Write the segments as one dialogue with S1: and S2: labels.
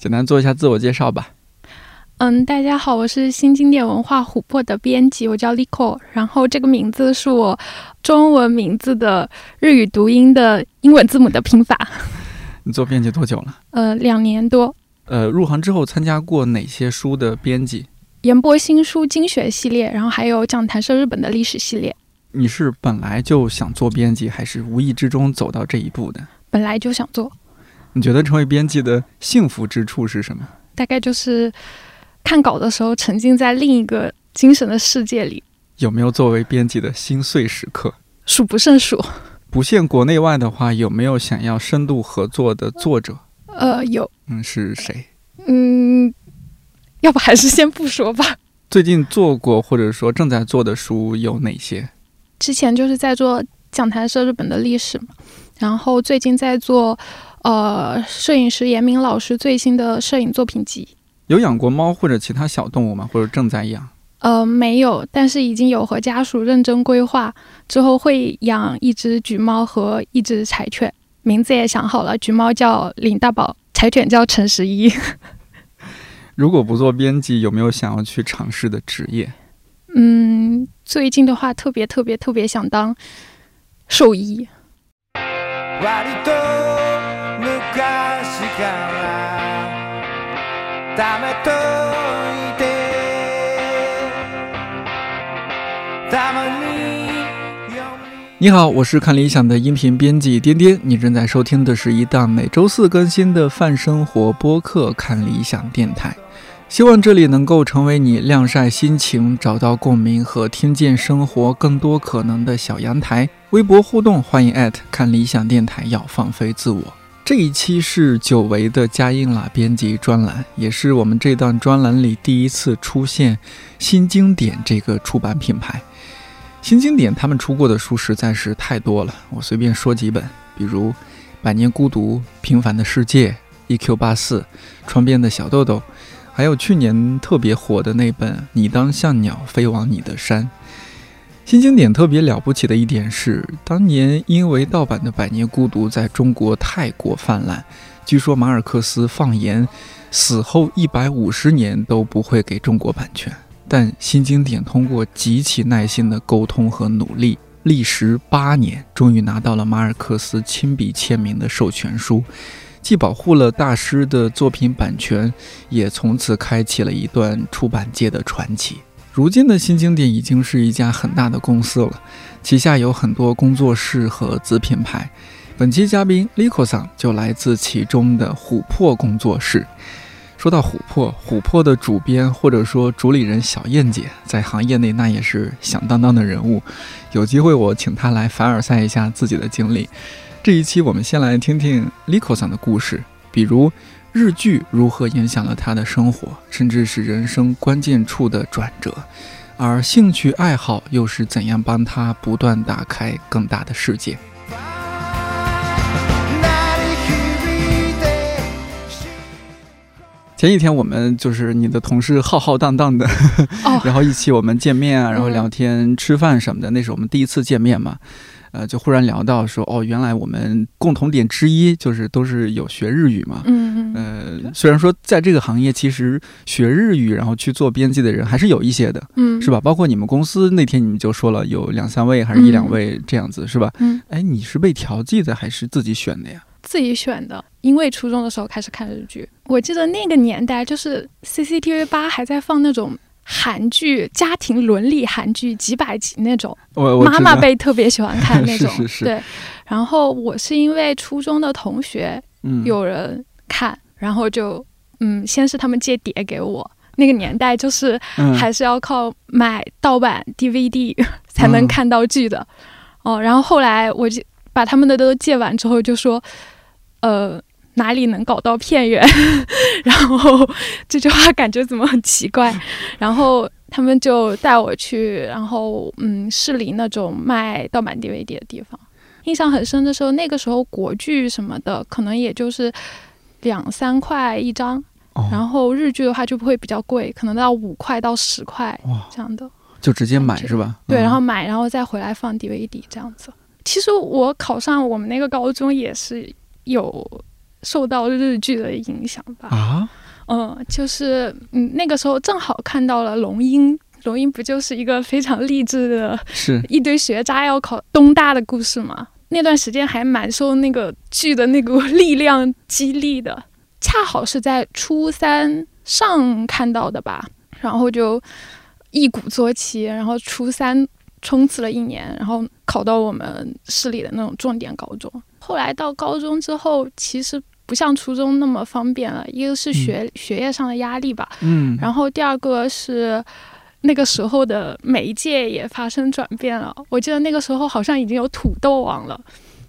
S1: 简单做一下自我介绍吧。
S2: 嗯，大家好，我是新经典文化琥珀的编辑，我叫 Lico。然后这个名字是我中文名字的日语读音的英文字母的拼法。
S1: 你做编辑多久了？
S2: 呃，两年多。
S1: 呃，入行之后参加过哪些书的编辑？
S2: 研播新书精选系列，然后还有讲谈社日本的历史系列。
S1: 你是本来就想做编辑，还是无意之中走到这一步的？
S2: 本来就想做。
S1: 你觉得成为编辑的幸福之处是什么？
S2: 大概就是看稿的时候沉浸在另一个精神的世界里。
S1: 有没有作为编辑的心碎时刻？
S2: 数不胜数。
S1: 不限国内外的话，有没有想要深度合作的作者？
S2: 呃，有。
S1: 嗯，是谁？
S2: 嗯。要不还是先不说吧。
S1: 最近做过或者说正在做的书有哪些？
S2: 之前就是在做讲谈社日本的历史嘛，然后最近在做呃摄影师严明老师最新的摄影作品集。
S1: 有养过猫或者其他小动物吗？或者正在养？
S2: 呃，没有，但是已经有和家属认真规划，之后会养一只橘猫和一只柴犬，名字也想好了，橘猫叫林大宝，柴犬叫陈十一。
S1: 如果不做编辑，有没有想要去尝试的职业？
S2: 嗯，最近的话，特别特别特别想当兽医。
S1: 你好，我是看理想的音频编辑颠颠，你正在收听的是一档每周四更新的泛生活播客《看理想电台》。希望这里能够成为你晾晒心情、找到共鸣和听见生活更多可能的小阳台。微博互动，欢迎看理想电台，要放飞自我。这一期是久违的佳音啦编辑专栏，也是我们这段专栏里第一次出现新经典这个出版品牌。新经典他们出过的书实在是太多了，我随便说几本，比如《百年孤独》《平凡的世界》《EQ 八四》《窗边的小豆豆》。还有去年特别火的那本《你当像鸟飞往你的山》，新经典特别了不起的一点是，当年因为盗版的《百年孤独》在中国太过泛滥，据说马尔克斯放言，死后一百五十年都不会给中国版权。但新经典通过极其耐心的沟通和努力，历时八年，终于拿到了马尔克斯亲笔签名的授权书。既保护了大师的作品版权，也从此开启了一段出版界的传奇。如今的新经典已经是一家很大的公司了，旗下有很多工作室和子品牌。本期嘉宾 Lico 桑就来自其中的琥珀工作室。说到琥珀，琥珀的主编或者说主理人小燕姐，在行业内那也是响当当的人物。有机会我请她来凡尔赛一下自己的经历。这一期我们先来听听 Lico 桑的故事，比如日剧如何影响了他的生活，甚至是人生关键处的转折，而兴趣爱好又是怎样帮他不断打开更大的世界。前几天我们就是你的同事浩浩荡荡的，然后一起我们见面啊，然后聊天、吃饭什么的，那是我们第一次见面嘛。呃，就忽然聊到说，哦，原来我们共同点之一就是都是有学日语嘛。
S2: 嗯
S1: 嗯。呃，虽然说在这个行业，其实学日语然后去做编辑的人还是有一些的，
S2: 嗯，
S1: 是吧？包括你们公司那天你们就说了有两三位还是一两位这样子，是吧？
S2: 嗯。
S1: 哎，你是被调剂的还是自己选的呀？
S2: 自己选的，因为初中的时候开始看日剧，我记得那个年代就是 CCTV 八还在放那种。韩剧家庭伦理韩剧几百集那种，妈妈辈特别喜欢看那种。
S1: 是是是。
S2: 对，然后我是因为初中的同学有人看，然后就嗯，先是他们借碟给我，那个年代就是还是要靠买盗版 DVD 才能看到剧的。哦，然后后来我就把他们的都借完之后，就说，呃。哪里能搞到片源？然后这句话感觉怎么很奇怪？然后他们就带我去，然后嗯，市里那种卖盗版 DVD 的地方。印象很深的时候，那个时候国剧什么的可能也就是两三块一张，然后日剧的话就不会比较贵，可能到五块到十块这样的，
S1: 就直接买是吧？
S2: 对，然后买，然后再回来放 DVD 这样子。其实我考上我们那个高中也是有。受到日剧的影响吧。
S1: 啊，
S2: 嗯，就是嗯，那个时候正好看到了龙樱，龙樱不就是一个非常励志的，
S1: 是
S2: 一堆学渣要考东大的故事吗？那段时间还蛮受那个剧的那股力量激励的，恰好是在初三上看到的吧，然后就一鼓作气，然后初三冲刺了一年，然后考到我们市里的那种重点高中。后来到高中之后，其实不像初中那么方便了，一个是学学业上的压力吧，
S1: 嗯，
S2: 然后第二个是。那个时候的媒介也发生转变了。我记得那个时候好像已经有土豆网了。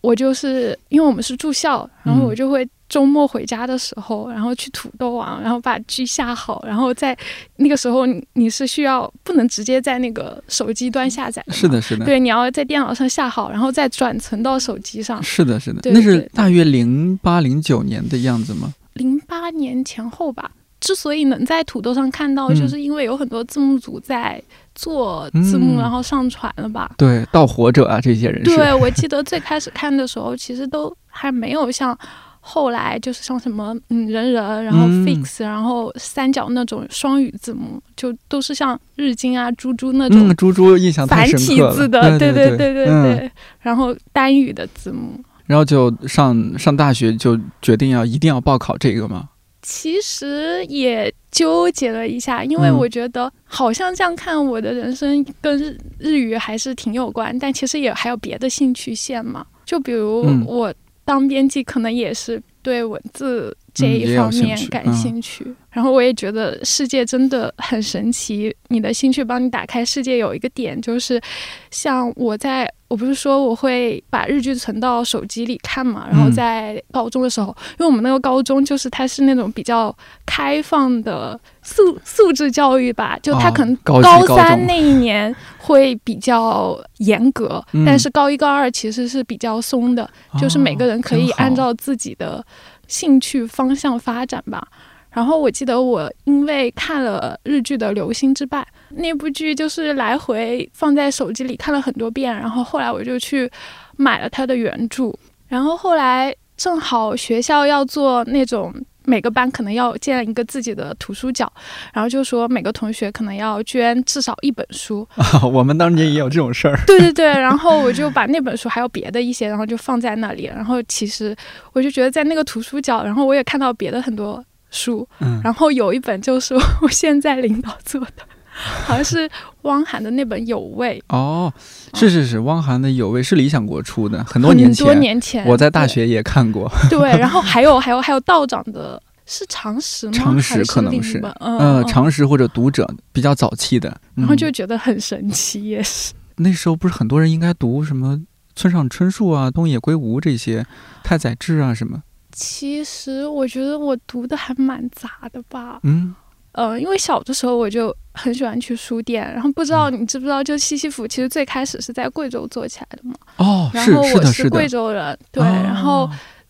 S2: 我就是因为我们是住校，然后我就会周末回家的时候，然后去土豆网，然后把剧下好，然后在那个时候你你是需要不能直接在那个手机端下载，
S1: 是的，是的，
S2: 对，你要在电脑上下好，然后再转存到手机上。
S1: 是的，是的，那是大约零八零九年的样子吗？
S2: 零八年前后吧。之所以能在土豆上看到，就是因为有很多字幕组在做字幕，然后上传了吧？
S1: 对，盗火者啊，这些人。
S2: 对，我记得最开始看的时候，其实都还没有像后来，就是像什么嗯人人，然后 fix，然后三角那种双语字母，就都是像日经啊、猪猪那种。
S1: 猪猪印象
S2: 繁体字的，对
S1: 对
S2: 对对对。然后单语的字母。
S1: 然后就上上大学就决定要一定要报考这个吗？
S2: 其实也纠结了一下，因为我觉得好像这样看，我的人生跟日语还是挺有关，但其实也还有别的兴趣线嘛。就比如我当编辑，可能也是对文字这一方面感兴趣。然后我也觉得世界真的很神奇，你的兴趣帮你打开世界。有一个点就是，像我在。我不是说我会把日剧存到手机里看嘛，然后在高中的时候，因为我们那个高中就是它是那种比较开放的素素质教育吧，就它可能高三那一年会比较严格，但是高一高二其实是比较松的，就是每个人可以按照自己的兴趣方向发展吧。然后我记得我因为看了日剧的《流星之败》那部剧，就是来回放在手机里看了很多遍。然后后来我就去买了它的原著。然后后来正好学校要做那种每个班可能要建一个自己的图书角，然后就说每个同学可能要捐至少一本书。
S1: 我们当年也有这种事儿。
S2: 对对对，然后我就把那本书还有别的一些，然后就放在那里。然后其实我就觉得在那个图书角，然后我也看到别的很多。书，然后有一本就是我现在领导做的，好像是汪涵的那本《有味》
S1: 哦，是是是，汪涵的《有味》是理想国出的，很多年
S2: 前，多年前
S1: 我在大学也看过。
S2: 对，然后还有还有还有道长的，是常识吗？
S1: 常识可能是，
S2: 嗯，
S1: 常识或者读者比较早期的，
S2: 然后就觉得很神奇，也是。
S1: 那时候不是很多人应该读什么村上春树啊、东野圭吾这些，太宰治啊什么。
S2: 其实我觉得我读的还蛮杂的吧，
S1: 嗯，
S2: 呃，因为小的时候我就很喜欢去书店，然后不知道你知不知道，就西西弗其实最开始是在贵州做起来的嘛，
S1: 哦，
S2: 然后我
S1: 是
S2: 贵州人，对，然后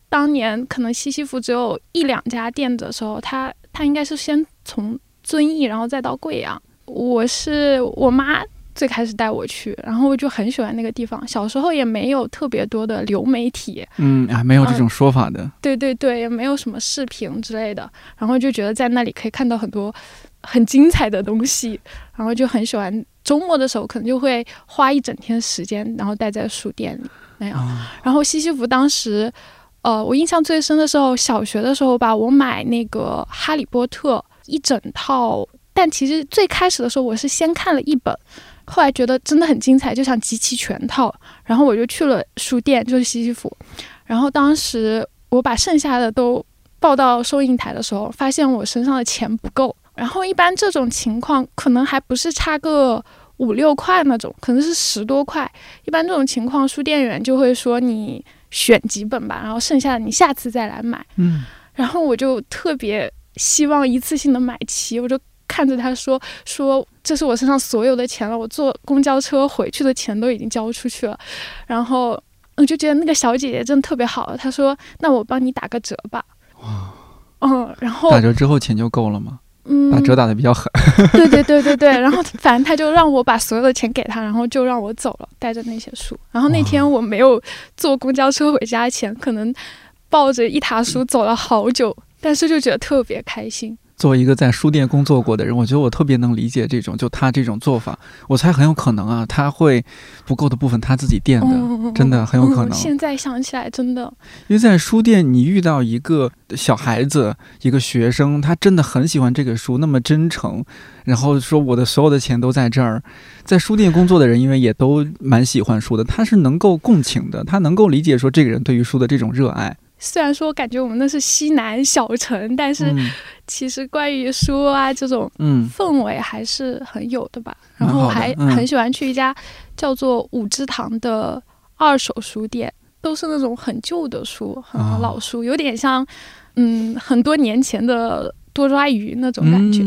S2: 当年可能西西弗只有一两家店的时候，他他应该是先从遵义，然后再到贵阳，我是我妈。最开始带我去，然后我就很喜欢那个地方。小时候也没有特别多的流媒体，
S1: 嗯啊，没有这种说法的。
S2: 对对对，也没有什么视频之类的。然后就觉得在那里可以看到很多很精彩的东西，然后就很喜欢。周末的时候可能就会花一整天时间，然后待在书店里那样。然后西西弗当时，呃，我印象最深的时候，小学的时候吧，我买那个《哈利波特》一整套，但其实最开始的时候我是先看了一本。后来觉得真的很精彩，就想集齐全套，然后我就去了书店，就是西西弗。然后当时我把剩下的都抱到收银台的时候，发现我身上的钱不够。然后一般这种情况可能还不是差个五六块那种，可能是十多块。一般这种情况，书店员就会说你选几本吧，然后剩下的你下次再来买。
S1: 嗯，
S2: 然后我就特别希望一次性的买齐，我就。看着他说说这是我身上所有的钱了，我坐公交车回去的钱都已经交出去了，然后我就觉得那个小姐姐真的特别好。她说：“那我帮你打个折吧。”哇，嗯，然后
S1: 打折之后钱就够了吗？
S2: 嗯，
S1: 打折打的比较狠。
S2: 对对对对对，然后反正他就让我把所有的钱给他，然后就让我走了，带着那些书。然后那天我没有坐公交车回家前，可能抱着一沓书走了好久，但是就觉得特别开心。
S1: 作为一个在书店工作过的人，我觉得我特别能理解这种，就他这种做法，我猜很有可能啊，他会不够的部分他自己垫的，真的很有可能。
S2: 现在想起来，真的，
S1: 因为在书店，你遇到一个小孩子，一个学生，他真的很喜欢这个书，那么真诚，然后说我的所有的钱都在这儿。在书店工作的人，因为也都蛮喜欢书的，他是能够共情的，他能够理解说这个人对于书的这种热爱。
S2: 虽然说感觉我们那是西南小城，但是其实关于书啊这种氛围还是很有的吧。然后还很喜欢去一家叫做五之堂的二手书店，都是那种很旧的书，很老书，有点像嗯很多年前的多抓鱼那种感觉。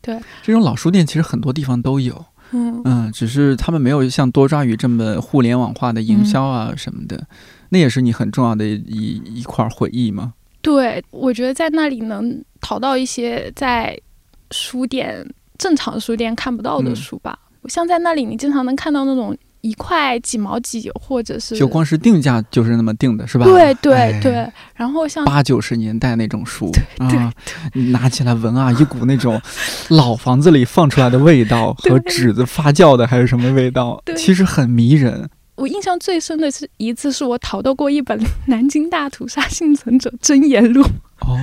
S2: 对，
S1: 这种老书店其实很多地方都有，嗯嗯，只是他们没有像多抓鱼这么互联网化的营销啊什么的。那也是你很重要的一一块回忆吗？
S2: 对，我觉得在那里能淘到一些在书店正常书店看不到的书吧。像在那里，你经常能看到那种一块几毛几，或者是
S1: 就光是定价就是那么定的，是吧？
S2: 对对对。然后像
S1: 八九十年代那种书 啊，拿起来闻啊，一股那种老房子里放出来的味道 和纸子发酵的还是什么味道，其实很迷人。
S2: 我印象最深的是一次，是我淘到过一本 《南京大屠杀幸存者真言录》。哦，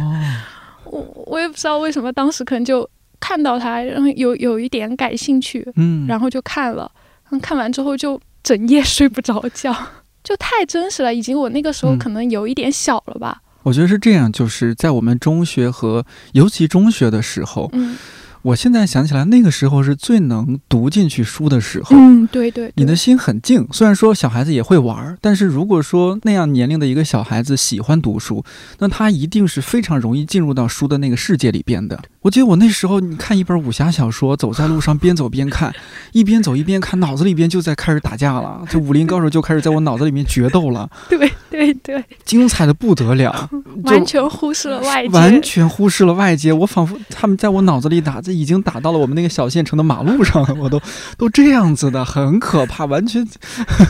S2: 我我也不知道为什么，当时可能就看到它，然后有有一点感兴趣，嗯，然后就看了。看完之后就整夜睡不着觉，就太真实了。已经我那个时候可能有一点小了吧。
S1: 我觉得是这样，就是在我们中学和尤其中学的时候，嗯。我现在想起来，那个时候是最能读进去书的时候。
S2: 嗯，对对，
S1: 你的心很静。虽然说小孩子也会玩，但是如果说那样年龄的一个小孩子喜欢读书，那他一定是非常容易进入到书的那个世界里边的。我记得我那时候，你看一本武侠小说，走在路上边走 边看，一边走一边看，脑子里边就在开始打架了，就武林高手就开始在我脑子里面决斗了。
S2: 对对对，
S1: 精彩的不得了，
S2: 完全忽视了外界，
S1: 完全忽视了外界。我仿佛他们在我脑子里打这。已经打到了我们那个小县城的马路上了，我都都这样子的，很可怕，完全，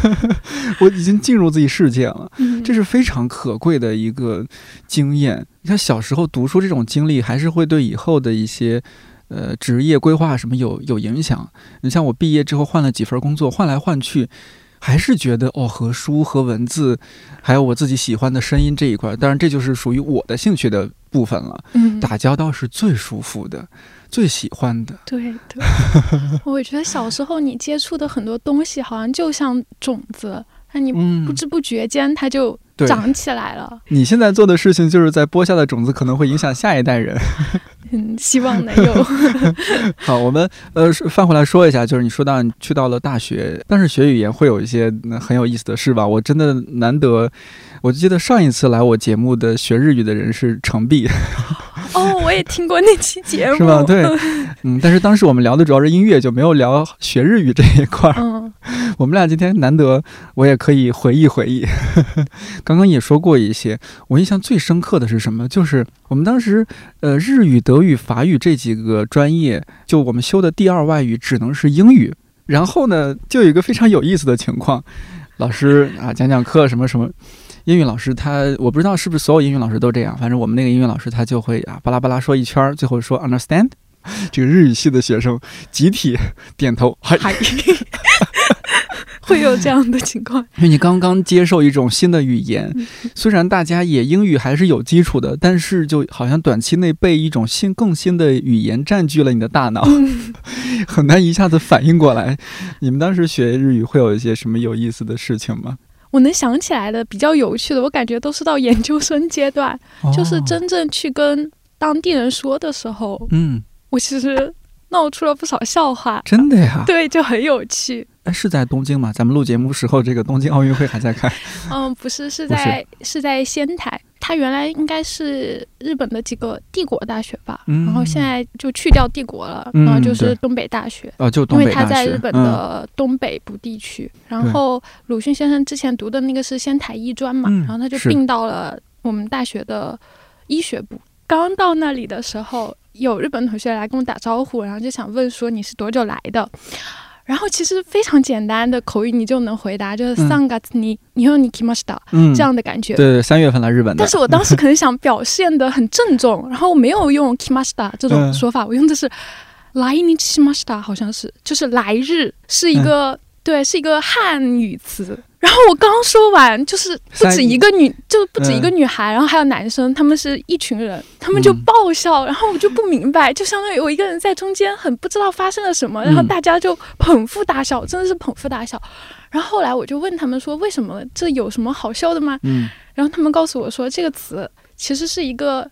S1: 我已经进入自己世界了，这是非常可贵的一个经验。你看小时候读书这种经历，还是会对以后的一些呃职业规划什么有有影响。你像我毕业之后换了几份工作，换来换去。还是觉得哦，和书和文字，还有我自己喜欢的声音这一块，当然这就是属于我的兴趣的部分了。嗯，打交道是最舒服的，最喜欢的。
S2: 对对，我觉得小时候你接触的很多东西，好像就像种子，那你不知不觉间它就。长起来了。
S1: 你现在做的事情，就是在播下的种子可能会影响下一代人。
S2: 嗯，希望能有。
S1: 好，我们呃翻回来说一下，就是你说到你去到了大学，但是学语言会有一些很有意思的事吧？我真的难得，我记得上一次来我节目的学日语的人是程璧。
S2: 哦，我也听过那期节目，
S1: 是吧？对，嗯，但是当时我们聊的主要是音乐，就没有聊学日语这一块儿。嗯，我们俩今天难得，我也可以回忆回忆。刚刚也说过一些，我印象最深刻的是什么？就是我们当时，呃，日语、德语、法语这几个专业，就我们修的第二外语只能是英语。然后呢，就有一个非常有意思的情况，老师啊讲讲课什么什么。英语老师他我不知道是不是所有英语老师都这样，反正我们那个英语老师他就会啊巴拉巴拉说一圈，最后说 understand，这个日语系的学生集体点头，嗨，
S2: 会有这样的情况，
S1: 因为你刚刚接受一种新的语言，虽然大家也英语还是有基础的，但是就好像短期内被一种新更新的语言占据了你的大脑，很难一下子反应过来。你们当时学日语会有一些什么有意思的事情吗？
S2: 我能想起来的比较有趣的，我感觉都是到研究生阶段，就是真正去跟当地人说的时候，嗯，我其实闹出了不少笑话。
S1: 真的呀？
S2: 对，就很有趣。
S1: 哎，是在东京吗？咱们录节目时候，这个东京奥运会还在开。
S2: 嗯，不是，是在是在仙台。它原来应该是日本的几个帝国大学吧，然后现在就去掉帝国了，然后就是东北大学。
S1: 哦，就
S2: 东北大学。因为他在日本的东北部地区。然后鲁迅先生之前读的那个是仙台医专嘛，然后他就并到了我们大学的医学部。刚到那里的时候，有日本同学来跟我打招呼，然后就想问说你是多久来的？然后其实非常简单的口语你就能回答，就是三月に日本に来ました，这样的感觉。
S1: 对对，三月份来日本的。
S2: 但是我当时可能想表现的很郑重，然后我没有用来ました这种说法，我用的是来日しました，好像是，就是来日是一个对，是一个汉语词。 然后我刚说完，就是不止一个女，就不止一个女孩，然后还有男生，他们是一群人，他们就爆笑，然后我就不明白，就相当于我一个人在中间，很不知道发生了什么，然后大家就捧腹大笑，真的是捧腹大笑。然后后来我就问他们说，为什么这有什么好笑的吗？嗯，然后他们告诉我说，这个词其实是一个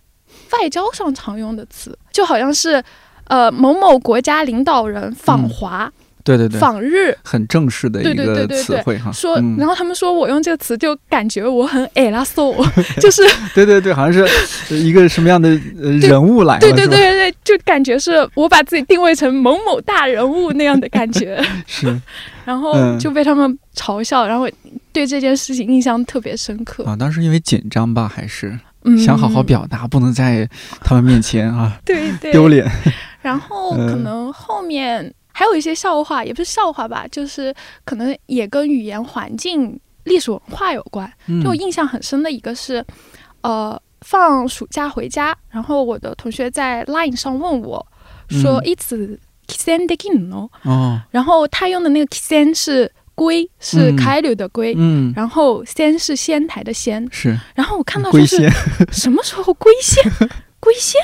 S2: 外交上常用的词，就好像是呃某某国家领导人访华。
S1: 对对对，
S2: 访日
S1: 很正式的一个词汇哈。
S2: 说，然后他们说我用这个词就感觉我很哎拉索，就是
S1: 对对对，好像是一个什么样的人物来了，
S2: 对对对对对，就感觉是我把自己定位成某某大人物那样的感觉。
S1: 是，
S2: 然后就被他们嘲笑，然后对这件事情印象特别深刻
S1: 啊。当时因为紧张吧，还是想好好表达，不能在他们面前啊，
S2: 对对
S1: 丢脸。
S2: 然后可能后面。还有一些笑话，也不是笑话吧，就是可能也跟语言环境、历史文化有关。就我印象很深的一个是，呃，放暑假回家，然后我的同学在 Line 上问我，说一次 kissen de kin 哦，然后他用的那个 kissen 是龟，是开柳的龟，嗯，然后仙是仙台的仙，
S1: 是，
S2: 然后我看到就是什么时候龟仙？龟仙，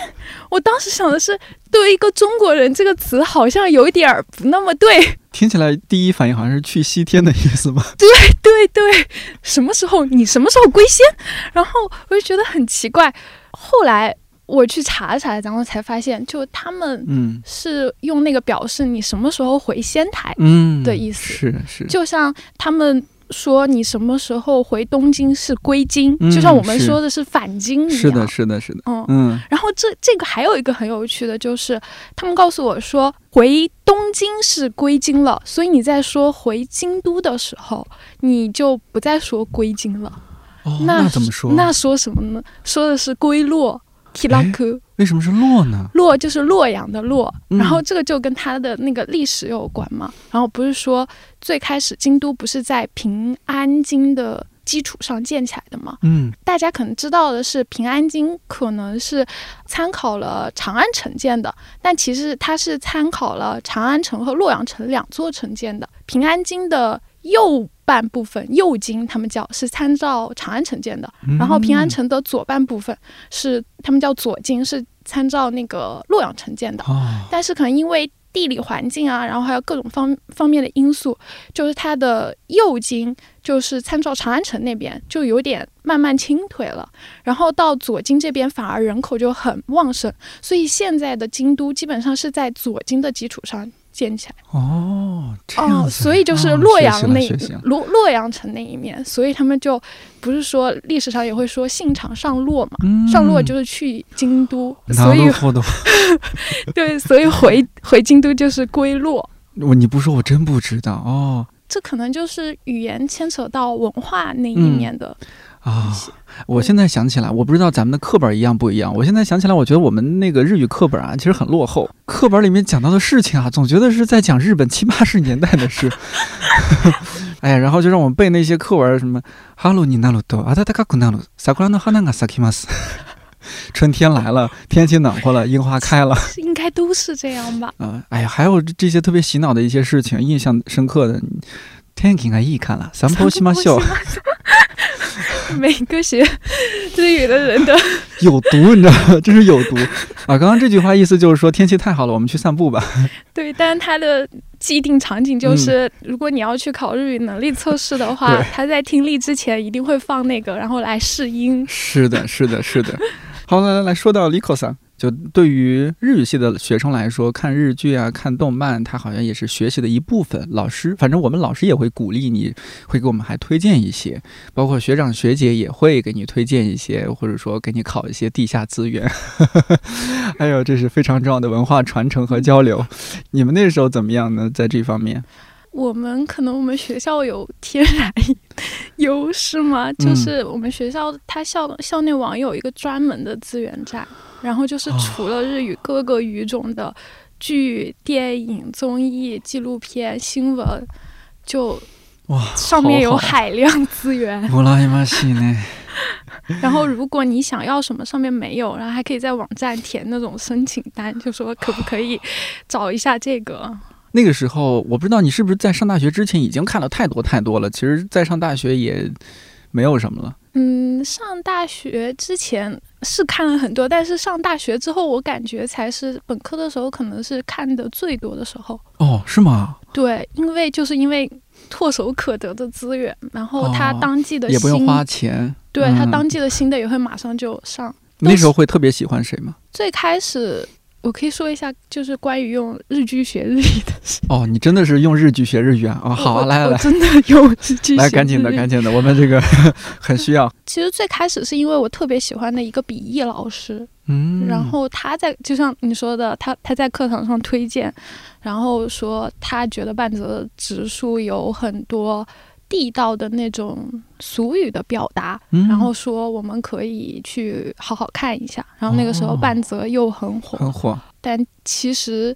S2: 我当时想的是，对一个中国人，这个词好像有一点儿不那么对。
S1: 听起来第一反应好像是去西天的意思吧？
S2: 对对对，什么时候你什么时候归仙？然后我就觉得很奇怪。后来我去查了查，然后才发现，就他们嗯是用那个表示你什么时候回仙台嗯的意思，
S1: 是是，
S2: 就像他们。说你什么时候回东京是归京，就像我们说的是返京一样。
S1: 是的，是的，是的。
S2: 嗯嗯。然后这这个还有一个很有趣的，就是他们告诉我说回东京是归京了，所以你在说回京都的时候，你就不再说归京了。
S1: 哦，那怎么说？
S2: 那说什么呢？说的是归洛。
S1: 为什么是洛呢？
S2: 洛就是洛阳的洛，然后这个就跟它的那个历史有关嘛。然后不是说最开始京都不是在平安京的基础上建起来的吗？嗯，大家可能知道的是平安京可能是参考了长安城建的，但其实它是参考了长安城和洛阳城两座城建的。平安京的右。半部分右京，他们叫是参照长安城建的，然后平安城的左半部分是他们叫左京，是参照那个洛阳城建的。但是可能因为地理环境啊，然后还有各种方方面的因素，就是它的右京就是参照长安城那边，就有点慢慢倾颓了。然后到左京这边反而人口就很旺盛，所以现在的京都基本上是在左京的基础上。建起来。
S1: 哦，哦，
S2: 所以就是洛阳那洛洛阳城那一面，所以他们就不是说历史上也会说信长上洛嘛，上洛就是去京都，所以 对，所以回回京都就是归洛。
S1: 我你不说我真不知道哦，
S2: 这可能就是语言牵扯到文化那一面的。
S1: 啊！我现在想起来，我不知道咱们的课本一样不一样。我现在想起来，我觉得我们那个日语课本啊，其实很落后。课本里面讲到的事情啊，总觉得是在讲日本七八十年代的事。哎呀，然后就让我们背那些课文，什么“哈鲁尼那鲁多阿达达卡库那鲁萨库拉诺哈那嘎萨基马斯”，春天来了，天气暖和了，樱花开了，
S2: 应该都是这样吧？
S1: 啊，哎呀，还有这些特别洗脑的一些事情，印象深刻的，天气还一看了，三坡西马秀。
S2: 每个学日语的人的
S1: 有毒，你知道吗？真是有毒啊！刚刚这句话意思就是说天气太好了，我们去散步吧。
S2: 对，但是他的既定场景就是，如果你要去考日语能力测试的话，他在听力之前一定会放那个，然后来试音。
S1: 是的，是的，是的。好，来来来说到 Liko 桑。就对于日语系的学生来说，看日剧啊，看动漫，它好像也是学习的一部分。老师，反正我们老师也会鼓励你，会给我们还推荐一些，包括学长学姐也会给你推荐一些，或者说给你考一些地下资源。还有，这是非常重要的文化传承和交流。你们那时候怎么样呢？在这方面？
S2: 我们可能我们学校有天然 优势吗？就是我们学校它校校内网有一个专门的资源站，然后就是除了日语各个语种的剧、电影、综艺、纪录片、新闻，就
S1: 哇，
S2: 上面有海量资源。然后如果你想要什么上面没有，然后还可以在网站填那种申请单，就说可不可以找一下这个。
S1: 那个时候我不知道你是不是在上大学之前已经看了太多太多了。其实，在上大学也没有什么了。
S2: 嗯，上大学之前是看了很多，但是上大学之后，我感觉才是本科的时候可能是看的最多的时候。
S1: 哦，是吗？
S2: 对，因为就是因为唾手可得的资源，然后他当季的
S1: 也不用花钱。
S2: 对他当季的新的也会马上就上。
S1: 那时候会特别喜欢谁吗？
S2: 最开始我可以说一下，就是关于用日剧学日语的事。
S1: 哦，你真的是用日剧学日语啊？哦，好啊，来来来，
S2: 真的用日剧。
S1: 来，赶紧的，赶紧的，我们这个很需要。
S2: 其实最开始是因为我特别喜欢的一个笔译老师，
S1: 嗯，
S2: 然后他在就像你说的，他他在课堂上推荐，然后说他觉得半泽直树有很多。地道的那种俗语的表达，然后说我们可以去好好看一下。然后那个时候半泽又很火，
S1: 很火。
S2: 但其实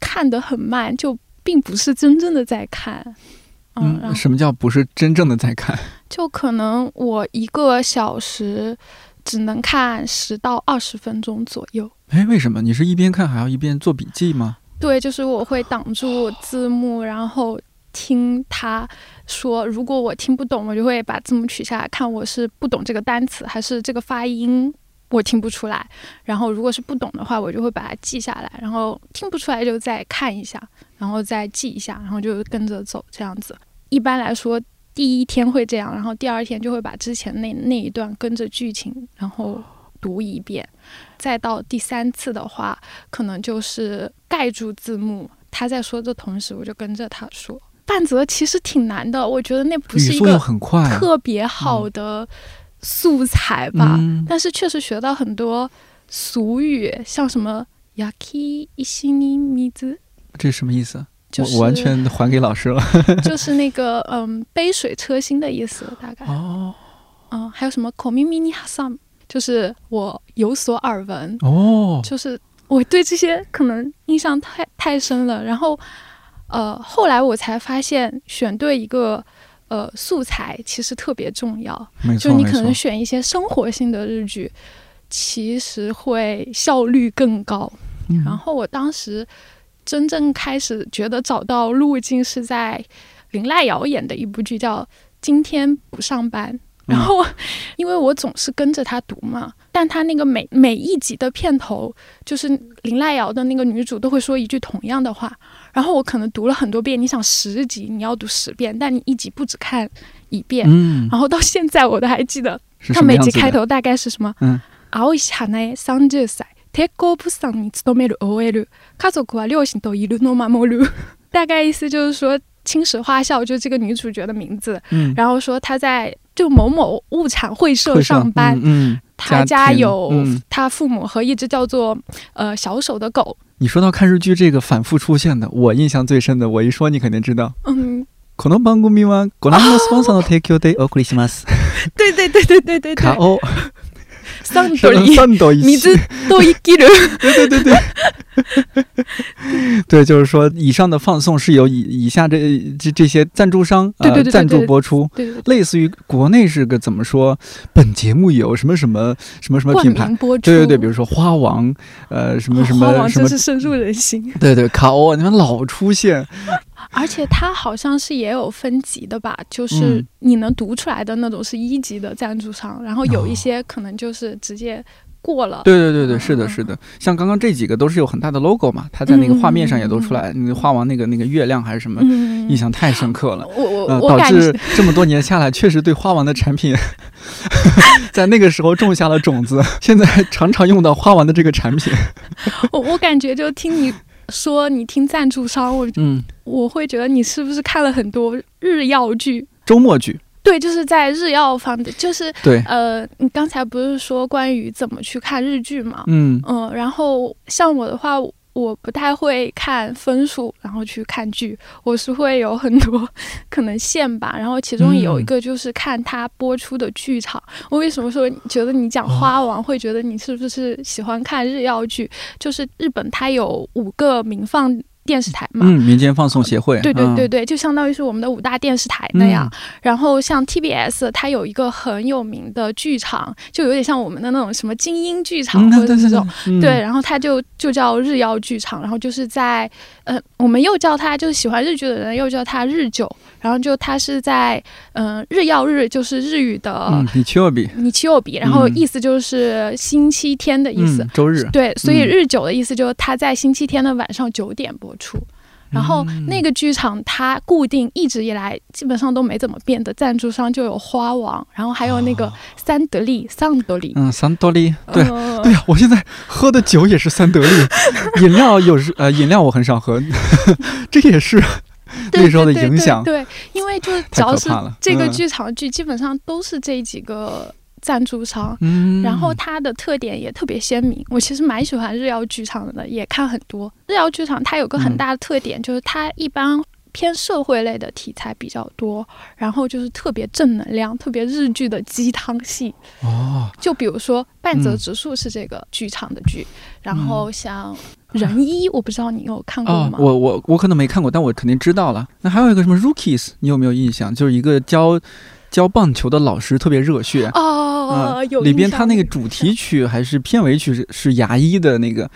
S2: 看得很慢，就并不是真正的在看。
S1: 嗯，什么叫不是真正的在看？
S2: 就可能我一个小时只能看十到二十分钟左右。
S1: 哎，为什么？你是一边看还要一边做笔记吗？
S2: 对，就是我会挡住字幕，然后。听他说，如果我听不懂，我就会把字幕取下来看，我是不懂这个单词，还是这个发音我听不出来。然后如果是不懂的话，我就会把它记下来，然后听不出来就再看一下，然后再记一下，然后就跟着走这样子。一般来说，第一天会这样，然后第二天就会把之前那那一段跟着剧情然后读一遍，再到第三次的话，可能就是盖住字幕，他在说的同时，我就跟着他说。半泽其实挺难的，我觉得那不是一个特别好的素材吧。但是确实学到很多俗语，像什么 “yaki isini mizu”，
S1: 这什么意思？我完全还给老师了。
S2: 就是那个嗯，杯水车薪的意思，大概。
S1: 哦。
S2: 嗯，还有什么 “komi mini hasam”，就是我有所耳闻。
S1: 哦。
S2: 就是我对这些可能印象太太深了，然后。呃，后来我才发现，选对一个呃素材其实特别重要。就你可能选一些生活性的日剧，其实会效率更高。然后我当时真正开始觉得找到路径是在林濑遥演的一部剧，叫《今天不上班》。然后，因为我总是跟着他读嘛，但他那个每每一集的片头，就是林濑遥的那个女主都会说一句同样的话。然后我可能读了很多遍，你想十集你要读十遍，但你一集不止看一遍。
S1: 嗯。
S2: 然后到现在我都还记得，他每集开头大概是什么？
S1: 嗯。
S2: 青い花へ三十歳、鉄鋼物産に勤める OL、家族は両親といるの守る。大概意思就是说，青石花校就这个女主角的名字。
S1: 嗯。
S2: 然后说她在就某某物产会社上班。
S1: 嗯。
S2: 他家有他父母和一只叫做呃小手的狗。
S1: 你说到看日剧这个反复出现的，我印象最深的，我一说你肯定知道。
S2: 嗯。
S1: この番組はご覧のスポンサーの提供でお送りします。
S2: 对对对对对对。
S1: 卡欧。
S2: 三朵一，
S1: 三朵一，
S2: 米字都一记了。
S1: 对对对对。对，就是说，以上的放送是由以以下这这这些赞助商
S2: 呃
S1: 赞助播出，
S2: 对对，
S1: 类似于国内是个怎么说？本节目有什么什么什么什么品牌播出？
S2: 对
S1: 对对，比如说花王，呃，什么什么什么，
S2: 真是深入人心。
S1: 对对，卡欧，你们老出现。
S2: 而且它好像是也有分级的吧，就是你能读出来的那种是一级的赞助商，然后有一些可能就是直接。过了，
S1: 对对对对，是的，是的，像刚刚这几个都是有很大的 logo 嘛，它在那个画面上也都出来，那个花王那个那个月亮还是什么，印象太深刻了，
S2: 我我
S1: 导致这么多年下来，确实对花王的产品，在那个时候种下了种子，现在常常用到花王的这个产品。
S2: 我我感觉就听你说，你听赞助商，我
S1: 嗯，
S2: 我会觉得你是不是看了很多日曜剧、
S1: 周末剧？
S2: 对，就是在日曜方的，就是
S1: 对，
S2: 呃，你刚才不是说关于怎么去看日剧嘛？
S1: 嗯
S2: 嗯，然后像我的话，我不太会看分数，然后去看剧，我是会有很多 可能线吧。然后其中有一个就是看它播出的剧场。我为什么说觉得你讲花王会觉得你是不是喜欢看日曜剧？就是日本它有五个名放。电视台嘛，
S1: 嗯，民间放送协会，
S2: 对对对对，就相当于是我们的五大电视台那样。然后像 TBS，它有一个很有名的剧场，就有点像我们的那种什么精英剧场或者这种，对。然后它就就叫日曜剧场，然后就是在呃，我们又叫它就是喜欢日剧的人又叫它日久。然后就它是在嗯日曜日，就是日语的
S1: 你七曜比，
S2: 你七曜比，然后意思就是星期天的意思，
S1: 周日。
S2: 对，所以日久的意思就是它在星期天的晚上九点播出。然后那个剧场它固定一直以来基本上都没怎么变的赞助商就有花王，然后还有那个三得利，三得利，
S1: 嗯，三得利，对 对呀，我现在喝的酒也是三得利，饮料有时呃饮料我很少喝，这也是。那时候的影响，
S2: 对，因为就是只要是这个剧场剧，基本上都是这几个赞助商，嗯，然后它的特点也特别鲜明。我其实蛮喜欢日曜剧场的，也看很多。日曜剧场它有个很大的特点，就是它一般。偏社会类的题材比较多，然后就是特别正能量、特别日剧的鸡汤戏哦。就比如说半泽直树是这个剧场的剧，然后像仁一，我不知道你有看过吗？
S1: 我我我可能没看过，但我肯定知道了。那还有一个什么 Rookies，你有没有印象？就是一个教教棒球的老师，特别热血
S2: 哦。呃
S1: 里边他那个主题曲还是片尾曲是是牙医的那个。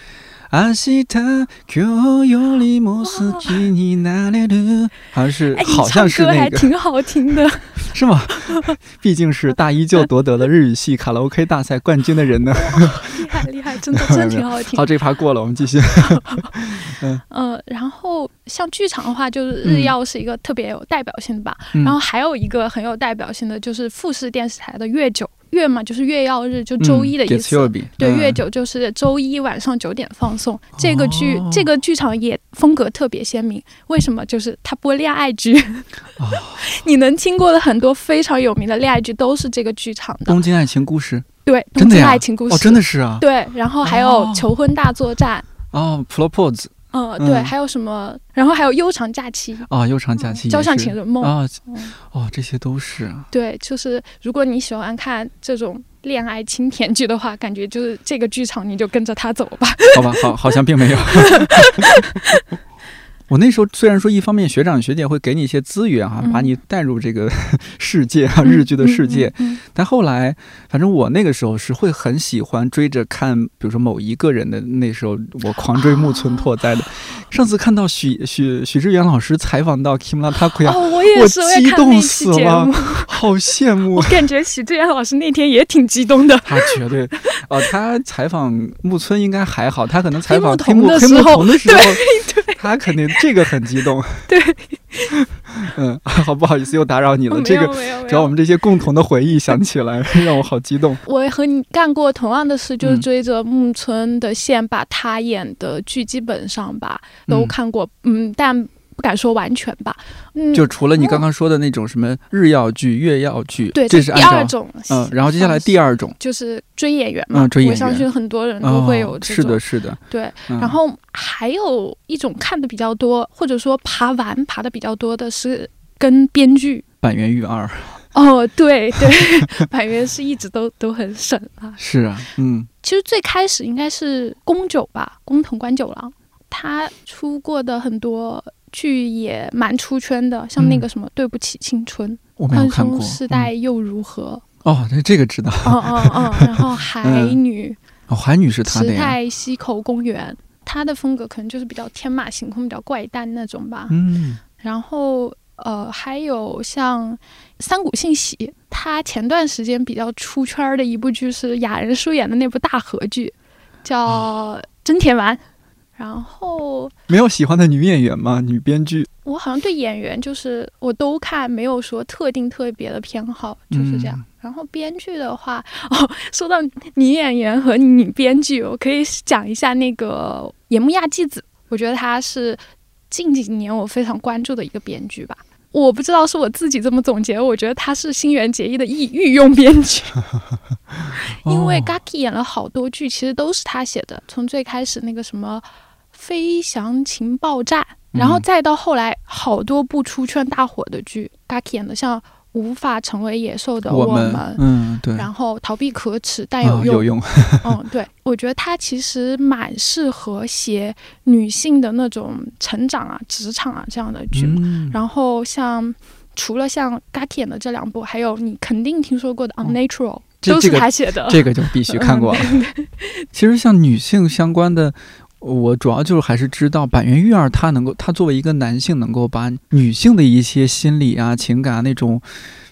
S1: 阿西塔，今有里莫斯基尼那列的，好像是，好像是那个，
S2: 还挺好听的，
S1: 是吗？毕竟是大一就夺得了日语系卡拉 OK 大赛冠军的人呢。
S2: 厉害厉害，真的真的挺好听。
S1: 好，这一趴过了，我们继续。
S2: 嗯呃，然后像剧场的话，就是日曜是一个特别有代表性的吧。然后还有一个很有代表性的，就是富士电视台的月九。月嘛，就是月曜日，就周一的意思。对，月九就是周一晚上九点放送。这个剧，这个剧场也风格特别鲜明。为什么？就是它播恋爱剧。你能听过的很多非常有名的恋爱剧，都是这个剧场的。
S1: 东京爱情故事。
S2: 对，东京爱情故事。
S1: 哦，真的是啊。
S2: 对，然后还有求婚大作战。
S1: 哦，Propose。
S2: 嗯，对，还有什么？然后还有悠长假期
S1: 啊，悠长假期，
S2: 交响情人梦
S1: 啊，哦，这些都是。
S2: 对，就是如果你喜欢看这种恋爱轻甜剧的话，感觉就是这个剧场，你就跟着他走吧。
S1: 好吧，好，好像并没有。我那时候虽然说一方面学长学姐会给你一些资源哈，把你带入这个 世界啊日剧的世界，但后来反正我那个时候是会很喜欢追着看，比如说某一个人的那时候我狂追木村拓哉的。上次看到许许许志远老师采访到 Kimura Takuya，
S2: 我也是，
S1: 激动死了，好羡 慕。
S2: 我感觉许志远老师那天也挺激动的。
S1: 他绝对，哦，他采访木村应该还好，他可能采访
S2: 黑木
S1: 黑木
S2: 瞳
S1: 的时候，
S2: 对，
S1: 他肯定这个很激动。
S2: 对，
S1: 嗯，好不好意思又打扰你了。这个只要我们这些共同的回忆想起来，让我好激动。
S2: 我和你干过同样的事，就是追着木村的线，把他演的剧基本上吧。都看过，嗯，但不敢说完全吧。嗯，
S1: 就除了你刚刚说的那种什么日要剧、月要剧，
S2: 对，
S1: 这是
S2: 第二种。
S1: 嗯，然后接下来第二种
S2: 就是追演员嘛，
S1: 追演员。
S2: 我相信很多人都会有这
S1: 种。是的，是的。
S2: 对，然后还有一种看的比较多，或者说爬完爬的比较多的是跟编剧
S1: 板垣玉二。
S2: 哦，对对，板垣是一直都都很神啊。
S1: 是啊，嗯。
S2: 其实最开始应该是宫九吧，宫藤官九郎。他出过的很多剧也蛮出圈的，像那个什么《对不起青春》，
S1: 宽松
S2: 时代又如何？
S1: 哦，那这个知道。
S2: 哦哦哦，然后 海女，
S1: 哦，海女是他的。
S2: 时态西口公园，他的风格可能就是比较天马行空、比较怪诞那种吧。
S1: 嗯。
S2: 然后呃，还有像三谷幸喜，他前段时间比较出圈的一部剧是雅人书演的那部大合剧，叫《真田丸》。然后
S1: 没有喜欢的女演员吗？女编剧？
S2: 我好像对演员就是我都看，没有说特定特别的偏好，就是这样。然后编剧的话，哦，说到女演员和女编剧，我可以讲一下那个野木亚纪子，我觉得她是近几年我非常关注的一个编剧吧。我不知道是我自己这么总结，我觉得他是新垣结衣的御御用编剧，因为 Gaki 演了好多剧，其实都是他写的，从最开始那个什么。飞翔情报站，然后再到后来好多部出圈大火的剧，Gaki 演的像。无法成为野兽的我们，
S1: 嗯，对。
S2: 然后逃避可耻但有
S1: 用，有用。
S2: 嗯，对，我觉得它其实蛮适合写女性的那种成长啊、职场啊这样的剧。然后像除了像演的这两部，还有你肯定听说过的《Unnatural》，都是他写的。
S1: 这个就必须看过了。其实像女性相关的。我主要就是还是知道板垣育儿，他能够，他作为一个男性，能够把女性的一些心理啊、情感啊那种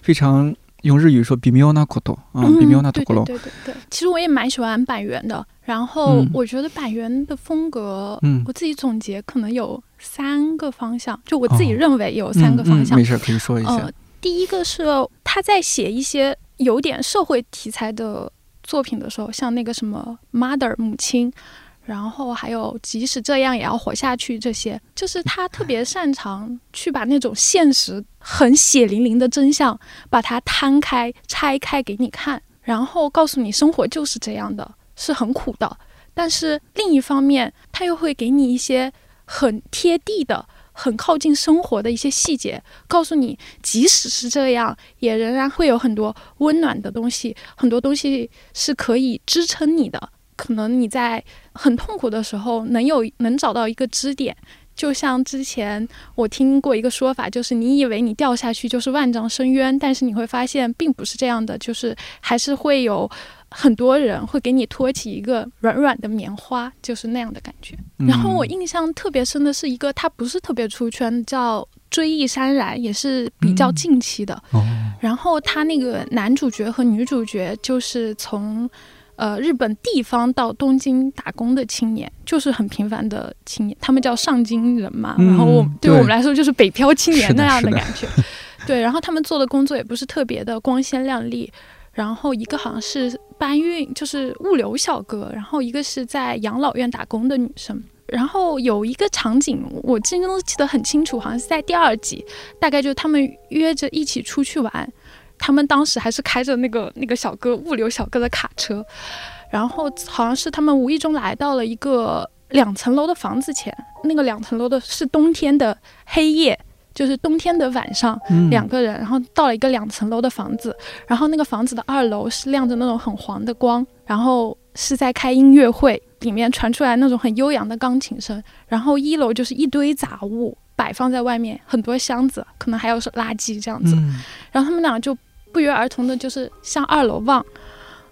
S1: 非常用日语说比妙那可多啊，比妙那多
S2: 对对对对，其实我也蛮喜欢板垣的。然后我觉得板垣的风格，嗯，我自己总结可能有三个方向，就我自己认为有三个方向。
S1: 没事，可以说一下。
S2: 第一个是他在写一些有点社会题材的作品的时候，像那个什么 Mother 母亲。然后还有，即使这样也要活下去。这些就是他特别 擅长去把那种现实很血淋淋的真相，把它摊开、拆开给你看，然后告诉你生活就是这样的，是很苦的。但是另一方面，他又会给你一些很贴地的、很靠近生活的一些细节，告诉你即使是这样，也仍然会有很多温暖的东西，很多东西是可以支撑你的。可能你在很痛苦的时候，能有能找到一个支点，就像之前我听过一个说法，就是你以为你掉下去就是万丈深渊，但是你会发现并不是这样的，就是还是会有很多人会给你托起一个软软的棉花，就是那样的感觉。然后我印象特别深的是一个，他不是特别出圈，叫《追忆潸然》，也是比较近期的。然后他那个男主角和女主角就是从。呃，日本地方到东京打工的青年，就是很平凡的青年，他们叫上京人嘛。然后我对我们来说，就是北漂青年那样的感觉。对，然后他们做的工作也不是特别的光鲜亮丽。然后一个好像是搬运，就是物流小哥，然后一个是在养老院打工的女生。然后有一个场景，我至今都记得很清楚，好像是在第二集，大概就他们约着一起出去玩。他们当时还是开着那个那个小哥物流小哥的卡车，然后好像是他们无意中来到了一个两层楼的房子前，那个两层楼的是冬天的黑夜，就是冬天的晚上，两个人，然后到了一个两层楼的房子，然后那个房子的二楼是亮着那种很黄的光，然后是在开音乐会，里面传出来那种很悠扬的钢琴声，然后一楼就是一堆杂物摆放在外面，很多箱子，可能还有是垃圾这样子，然后他们俩就。不约而同的，就是向二楼望。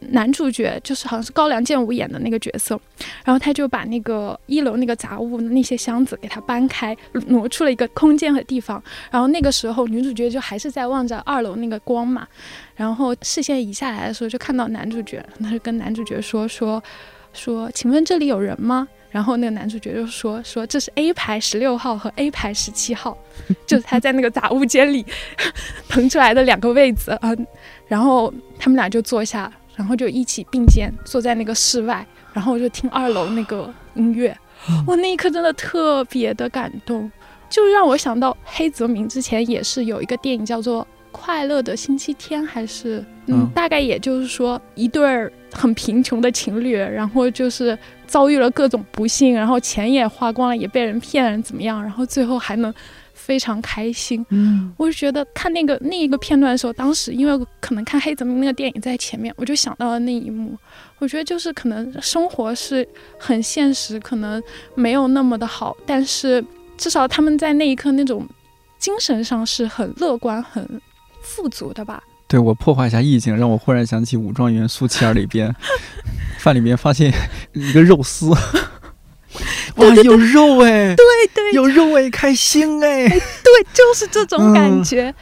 S2: 男主角就是好像是高良健吾演的那个角色，然后他就把那个一楼那个杂物那些箱子给他搬开，挪出了一个空间和地方。然后那个时候，女主角就还是在望着二楼那个光嘛。然后视线移下来的时候，就看到男主角，他就跟男主角说说说，请问这里有人吗？然后那个男主角就说说这是 A 排十六号和 A 排十七号，就是他在那个杂物间里 腾出来的两个位子啊。然后他们俩就坐下，然后就一起并肩坐在那个室外，然后就听二楼那个音乐。我那一刻真的特别的感动，就让我想到黑泽明之前也是有一个电影叫做《快乐的星期天》，还是嗯，大概也就是说一对儿很贫穷的情侣，然后就是。遭遇了各种不幸，然后钱也花光了，也被人骗了，怎么样？然后最后还能非常开心。嗯，我就觉得看那个那一个片段的时候，当时因为可能看黑泽明那个电影在前面，我就想到了那一幕。我觉得就是可能生活是很现实，可能没有那么的好，但是至少他们在那一刻那种精神上是很乐观、很富足的吧。
S1: 对我破坏一下意境，让我忽然想起《武状元苏乞儿》里边，饭里面发现一个肉丝，哇，有肉哎，
S2: 对对，
S1: 有肉哎，开心哎，对，
S2: 就是这种感觉。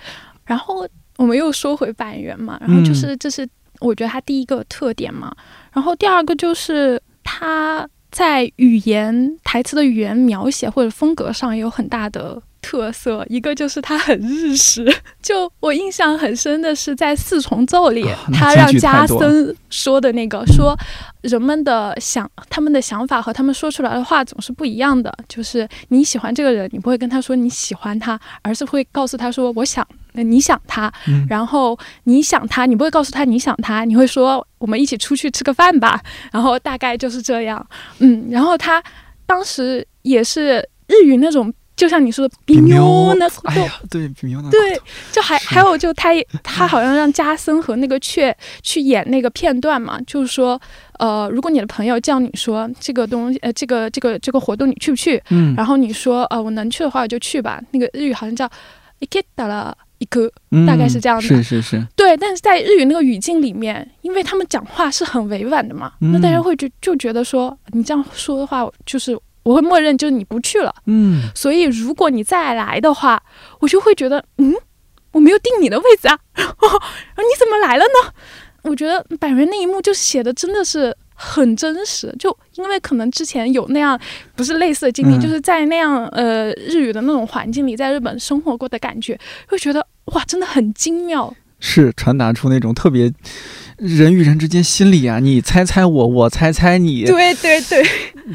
S2: 然后我们又说回板垣嘛，然后就是这是我觉得他第一个特点嘛，然后第二个就是他在语言台词的语言描写或者风格上有很大的。特色一个就是它很日式，就我印象很深的是在四重奏里，他让加森说的那个说，人们的想他们的想法和他们说出来的话总是不一样的。就是你喜欢这个人，你不会跟他说你喜欢他，而是会告诉他说我想你想他，然后你想他，你不会告诉他你想他，你会说我们一起出去吃个饭吧，然后大概就是这样。嗯，然后他当时。也是日语那种。就像你说的，比
S1: 喵
S2: 那
S1: 哎呀，对，比喵那
S2: 对，就还还有就他他好像让加森和那个雀去演那个片段嘛，就是说，呃，如果你的朋友叫你说这个东西，呃，这个这个这个活动你去不去？嗯，然后你说，呃，我能去的话我就去吧。那个日语好像叫一克达了一个，大概是这样的。
S1: 是是是。
S2: 对，但是在日语那个语境里面，因为他们讲话是很委婉的嘛，那大家会就就觉得说，你这样说的话就是。我会默认就是你不去了，嗯，所以如果你再来的话，我就会觉得，嗯，我没有定你的位置啊，然 后你怎么来了呢？我觉得百元那一幕就写的真的是很真实，就因为可能之前有那样不是类似的经历，就是在那样呃日语的那种环境里，在日本生活过的感觉，会觉得哇，真的很精妙，
S1: 是传达出那种特别。人与人之间心理啊，你猜猜我，我猜猜你，
S2: 对对对，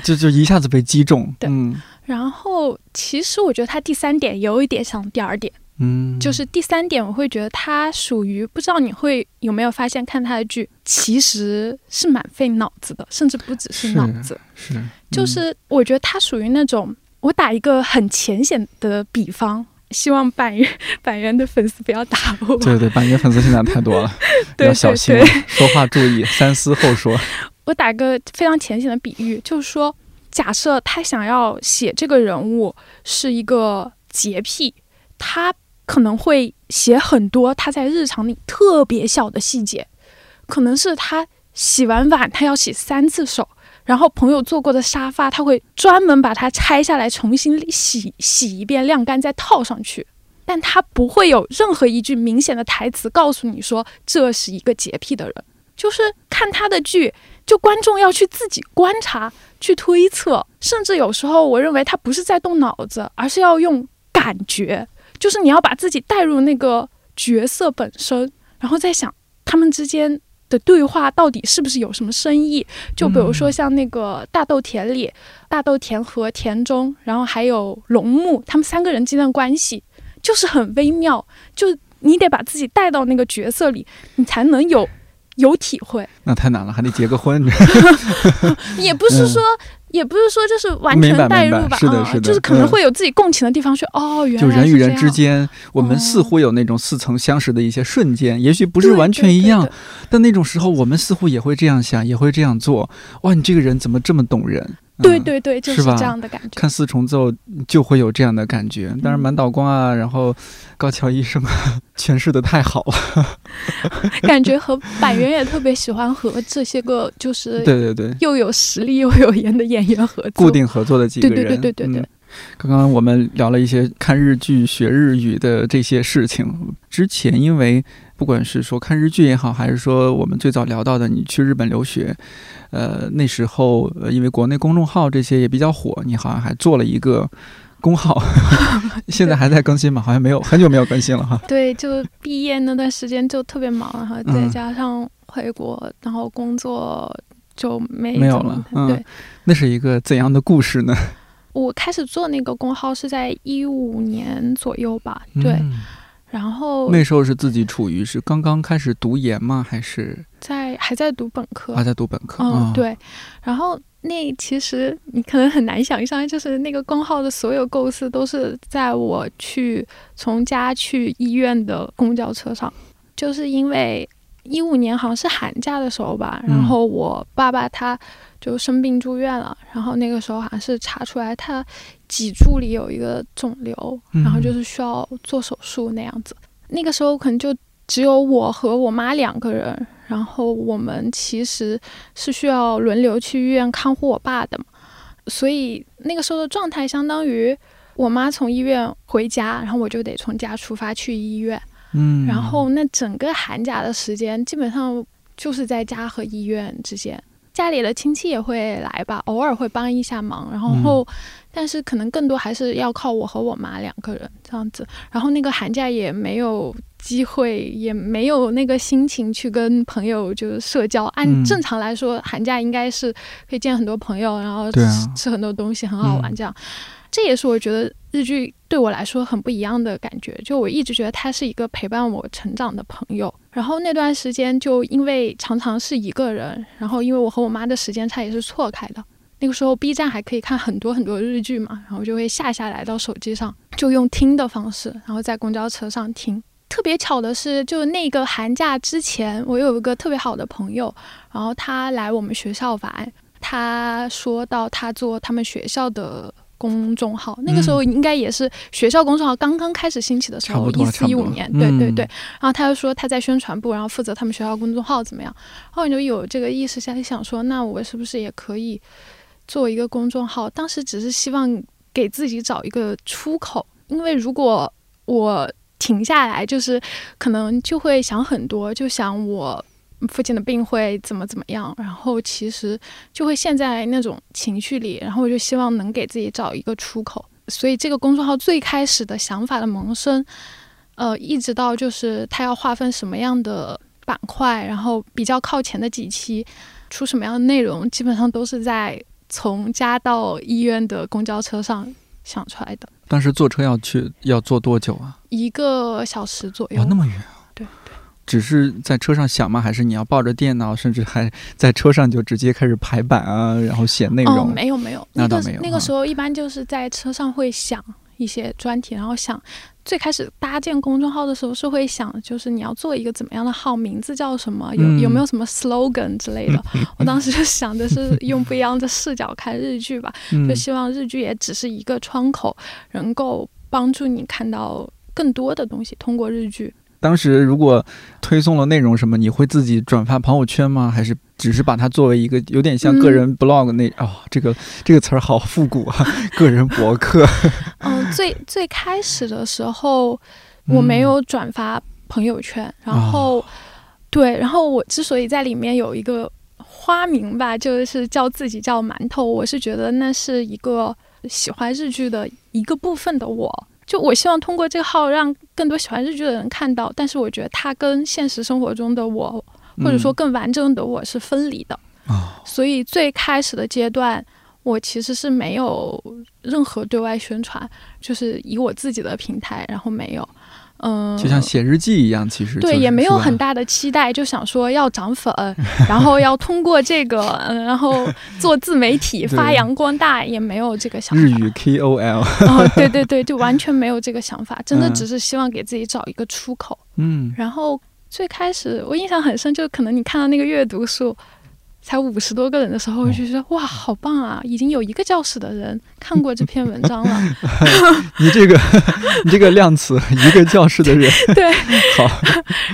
S1: 就就一下子被击中。嗯，
S2: 然后其实我觉得他第三点有一点像第二点，嗯，就是第三点我会觉得他属于不知道你会有没有发现看他的剧其实是蛮费脑子的，甚至不只是脑子，
S1: 是，
S2: 就是我觉得他属于那种我打一个很浅显的比方。希望板垣板垣的粉丝不要打我。
S1: 对对，板垣粉丝现在太多了，要小心说话，注意 三思后说。
S2: 我打个非常浅显的比喻，就是说，假设他想要写这个人物是一个洁癖，他可能会写很多他在日常里特别小的细节，可能是他洗完碗他要洗三次手。然后朋友坐过的沙发，他会专门把它拆下来，重新洗洗一遍，晾干再套上去。但他不会有任何一句明显的台词告诉你说这是一个洁癖的人。就是看他的剧，就观众要去自己观察、去推测，甚至有时候我认为他不是在动脑子，而是要用感觉，就是你要把自己带入那个角色本身，然后再想他们之间。的对话到底是不是有什么深意？就比如说像那个大豆田里，大豆田和田中，然后还有龙木，他们三个人之间的关系就是很微妙，就你得把自己带到那个角色里，你才能有有体会。
S1: 那太难了，还得结个婚。
S2: 也不是说。也不是说就是完全代入吧，
S1: 是的，是的，
S2: 就是可能会有自己共情的地方，说哦，原来
S1: 就人与人之间，我们似乎有那种似曾相识的一些瞬间，也许不是完全一样，但那种时候我们似乎也会这样想，也会这样做。哇，你这个人怎么这么懂人？
S2: 对对对，就是这样的感觉。
S1: 看四重奏就会有这样的感觉，当然满岛光啊，然后高桥医生啊，诠释的太好了。
S2: 感觉和板垣也特别喜欢和这些个就是
S1: 对对对
S2: 又有实力又有颜的演员合作，
S1: 固定合作的几个人。
S2: 对对对对对对。
S1: 刚刚我们聊了一些看日剧学日语的这些事情，之前因为不管是说看日剧也好，还是说我们最早聊到的你去日本留学。呃，那时候呃，因为国内公众号这些也比较火，你好像还做了一个公号，现在还在更新吗？好像没有，很久没有更新了哈。
S2: 对，就毕业那段时间就特别忙，然后再加上回国，然后工作就没
S1: 没有了。
S2: 嗯对，
S1: 那是一个怎样的故事呢？
S2: 我开始做那个公号是在一五年左右吧，对。然后
S1: 那时候是自己处于是刚刚开始读研吗？还是
S2: 在还在读本科？
S1: 还在读本科。
S2: 嗯，对。然后那其实你可能很难想象，就是那个工号的所有构思都是在我去从家去医院的公交车上，就是因为一五年好像是寒假的时候吧，然后我爸爸他就生病住院了，然后那个时候好像是查出来他。脊柱里有一个肿瘤，然后就是需要做手术那样子。那个时候可能就只有我和我妈两个人，然后我们其实是需要轮流去医院看护我爸的嘛。所以那个时候的状态相当于我妈从医院回家，然后我就得从家出发去医院。嗯，然后那整个寒假的时间基本上就是在家和医院之间。家里的亲戚也会来吧，偶尔会帮一下忙，然后，但是可能更多还是要靠我和我妈两个人这样子。然后那个寒假也没有机会，也没有那个心情去跟朋友就是社交。按正常来说，寒假应该是可以见很多朋友，然后吃吃很多东西，很好玩这样。这也是我觉得日剧对我来说很不一样的感觉。就我一直觉得他是一个陪伴我成长的朋友。然后那段时间就因为常常是一个人，然后因为我和我妈的时间差也是错开的，那个时候 B 站还可以看很多很多日剧嘛，然后就会下下来到手机上，就用听的方式，然后在公交车上听。特别巧的是，就那个寒假之前，我有一个特别好的朋友，然后他来我们学校玩，他说到他做他们学校的公众号，那个时候应该也是学校公众号刚刚开始兴起的时候，一四一五年，对对对。然后他就说他在宣传部，然后负责他们学校公众号怎么样？然后我就有这个意识下，想说那我是不是也可以做一个公众号？当时只是希望给自己找一个出口，因为如果我。停下来，就是可能就会想很多，就想我父亲的病会怎么怎么样，然后其实就会陷在那种情绪里，然后我就希望能给自己找一个出口。所以这个公众号最开始的想法的萌生，呃，一直到就是它要划分什么样的板块，然后比较靠前的几期出什么样的内容，基本上都是在从家到医院的公交车上想出来的。
S1: 当时坐车要去要坐多久啊？
S2: 一个小时左右。
S1: 哦，那么远。只是在车上想吗？还是你要抱着电脑，甚至还在车上就直接开始排版啊，然后写内容？哦，
S2: 没有没有，
S1: 那倒没有。
S2: 那个时候一般就是在车上会想。一些专题，然后想最开始搭建公众号的时候是会想，就是你要做一个怎么样的号，名字叫什么，有有没有什么 slogan 之类的。我当时就想的是用不一样的视角看日剧吧，就希望日剧也只是一个窗口，能够帮助你看到更多的东西，通过日剧。
S1: 当时如果推送了内容什么，你会自己转发朋友圈吗？还是只是把它作为一个有点像个人 blog 那哦，这个这个词儿好复古啊，个人博客。
S2: 嗯，最最开始的时候我没有转发朋友圈，然后对，然后我之所以在里面有一个花名吧，就是叫自己叫馒头，我是觉得那是一个喜欢日剧的一个部分的我。就我希望通过这个号让更多喜欢日剧的人看到，但是我觉得它跟现实生活中的我，或者说更完整的我是分离的。所以最开始的阶段，我其实是没有任何对外宣传，就是以我自己的平台，然后没有。嗯，
S1: 就像写日记一样，其实
S2: 对，也没有很大的期待，就想说要涨粉，然后要通过这个，然后做自媒体发扬光大，也没有这个想法。
S1: 日语 KOL，
S2: 哦，对对对，就完全没有这个想法，真的只是希望给自己找一个出口。嗯，然后最开始我印象很深，就可能你看到那个阅读数。才五十多个人的时候，我就觉得哇，好棒啊！已经有一个教室的人看过这篇文章了。
S1: 你这个，你这个量词，一个教室的人。
S2: 对，
S1: 好。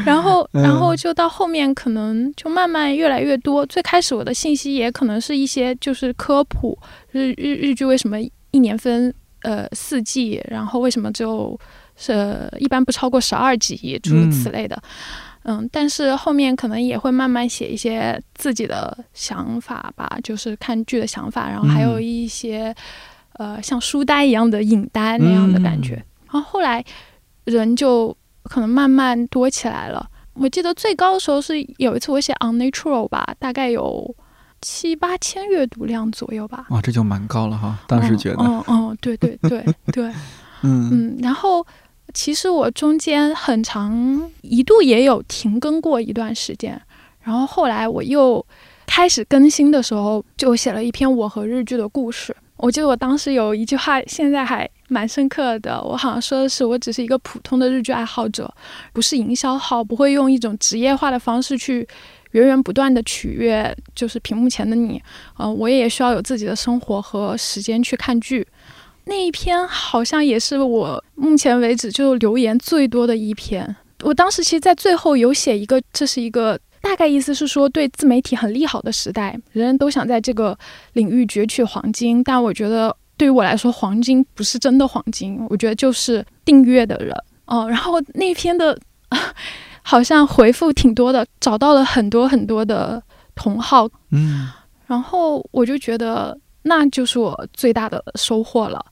S2: 然后，然后就到后面，可能就慢慢越来越多。最开始我的信息也可能是一些就是科普，日日日剧为什么一年分呃四季，然后为什么只有是一般不超过十二集，诸如此类的。嗯，但是后面可能也会慢慢写一些自己的想法吧，就是看剧的想法，然后还有一些呃像书呆一样的影单那样的感觉。然后后来人就可能慢慢多起来了。我记得最高的时候是有一次我写 unnatural 吧，大概有七八千阅读量左右吧。
S1: 哇，这就蛮高了哈，当时觉得。
S2: 嗯嗯，对对对对，嗯嗯，然后。其实我中间很长一度也有停更过一段时间，然后后来我又开始更新的时候，就写了一篇我和日剧的故事。我记得我当时有一句话，现在还蛮深刻的。我好像说的是，我只是一个普通的日剧爱好者，不是营销号，不会用一种职业化的方式去源源不断的取悦，就是屏幕前的你。嗯，我也需要有自己的生活和时间去看剧。那一篇好像也是我目前为止就留言最多的一篇。我当时其实，在最后有写一个，这是一个大概意思是说，对自媒体很利好的时代，人人都想在这个领域攫取黄金。但我觉得，对于我来说，黄金不是真的黄金，我觉得就是订阅的人。哦，然后那篇的，好像回复挺多的，找到了很多很多的同号。嗯，然后我就觉得，那就是我最大的收获了。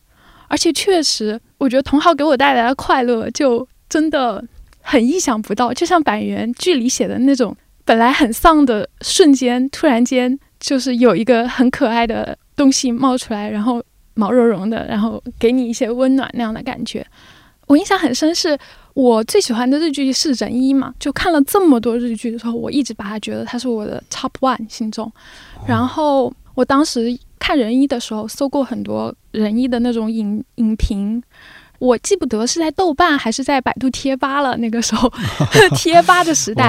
S2: 而且确实，我觉得同号给我带来的快乐就真的很意想不到，就像板垣剧里写的那种，本来很丧的瞬间，突然间就是有一个很可爱的东西冒出来，然后毛茸茸的，然后给你一些温暖那样的感觉。我印象很深，是我最喜欢的日剧是《人一》嘛，就看了这么多日剧的时候，我一直把它觉得它是我的 top one 心中。然后我当时。看人一的时候搜过很多人医的那种影影评，我记不得是在豆瓣还是在百度贴吧了。那个时候 贴吧的时代，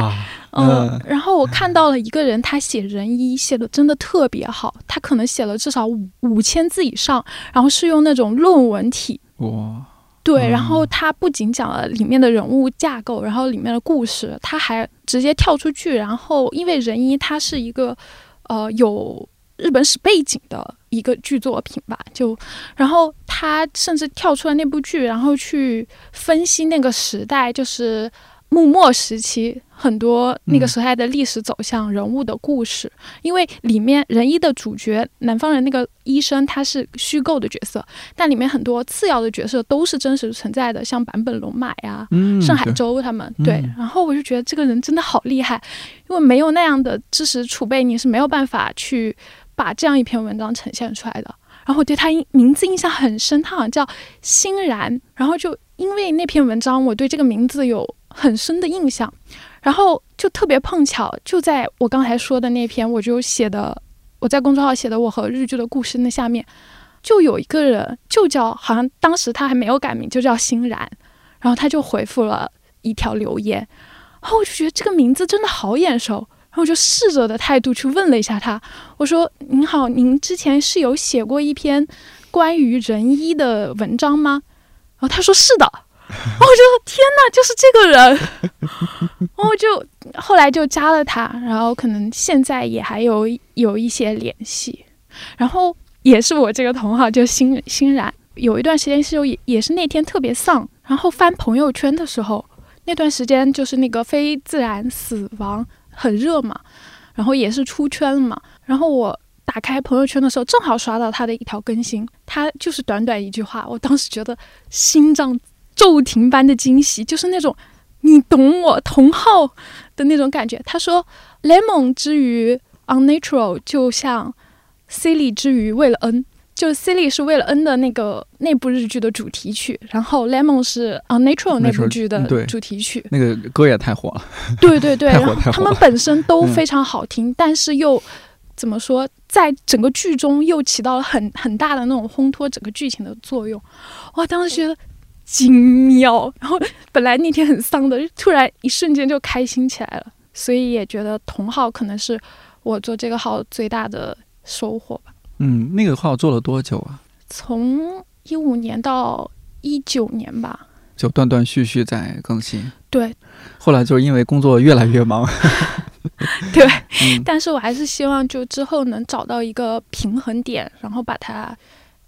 S2: 嗯，然后我看到了一个人，他写人医写的真的特别好，他可能写了至少五五千字以上，然后是用那种论文体。
S1: 哇，
S2: 对，然后他不仅讲了里面的人物架构，然后里面的故事，他还直接跳出去，然后因为人医他是一个呃有。日本史背景的一个剧作品吧，就，然后他甚至跳出了那部剧，然后去分析那个时代，就是幕末时期很多那个时代的历史走向、人物的故事。因为里面仁一的主角南方人那个医生他是虚构的角色，但里面很多次要的角色都是真实存在的，像坂本龙马呀、盛海舟他们。对，然后我就觉得这个人真的好厉害，因为没有那样的知识储备，你是没有办法去。把这样一篇文章呈现出来的，然后我对他名字印象很深，他好像叫欣然，然后就因为那篇文章，我对这个名字有很深的印象，然后就特别碰巧，就在我刚才说的那篇，我就写的我在公众号写的我和日剧的故事那下面，就有一个人就叫，好像当时他还没有改名，就叫欣然，然后他就回复了一条留言，然后我就觉得这个名字真的好眼熟。我就试着的态度去问了一下他，我说：“您好，您之前是有写过一篇关于人医的文章吗？”然后他说：“是的。”然后我就：“天哪，就是这个人！”然后就后来就加了他，然后可能现在也还有有一些联系。然后也是我这个同号就欣欣然，有一段时间是有也是那天特别丧，然后翻朋友圈的时候，那段时间就是那个非自然死亡。很热嘛，然后也是出圈了嘛。然后我打开朋友圈的时候，正好刷到他的一条更新，他就是短短一句话，我当时觉得心脏骤停般的惊喜，就是那种你懂我同号的那种感觉。他说：“Lemon 之于 Unnatural 就像 Silly 之于为了 N。”就《Silly》是为了 N 的那个那部日剧的主题曲，然后《Lemon》是《Unnatural》那部剧的主题曲。
S1: 那个歌也太火了。
S2: 对对对，然后他们本身都非常好听，但是又怎么说，在整个剧中又起到了很很大的那种烘托整个剧情的作用。哇，当时觉得精妙。然后本来那天很丧的，突然一瞬间就开心起来了。所以也觉得同号可能是我做这个号最大的收获吧。
S1: 嗯，那个号做了多久啊？
S2: 从一五年到一九年吧，
S1: 就断断续续在更新。
S2: 对，
S1: 后来就是因为工作越来越忙。
S2: 对，但是我还是希望就之后能找到一个平衡点，然后把它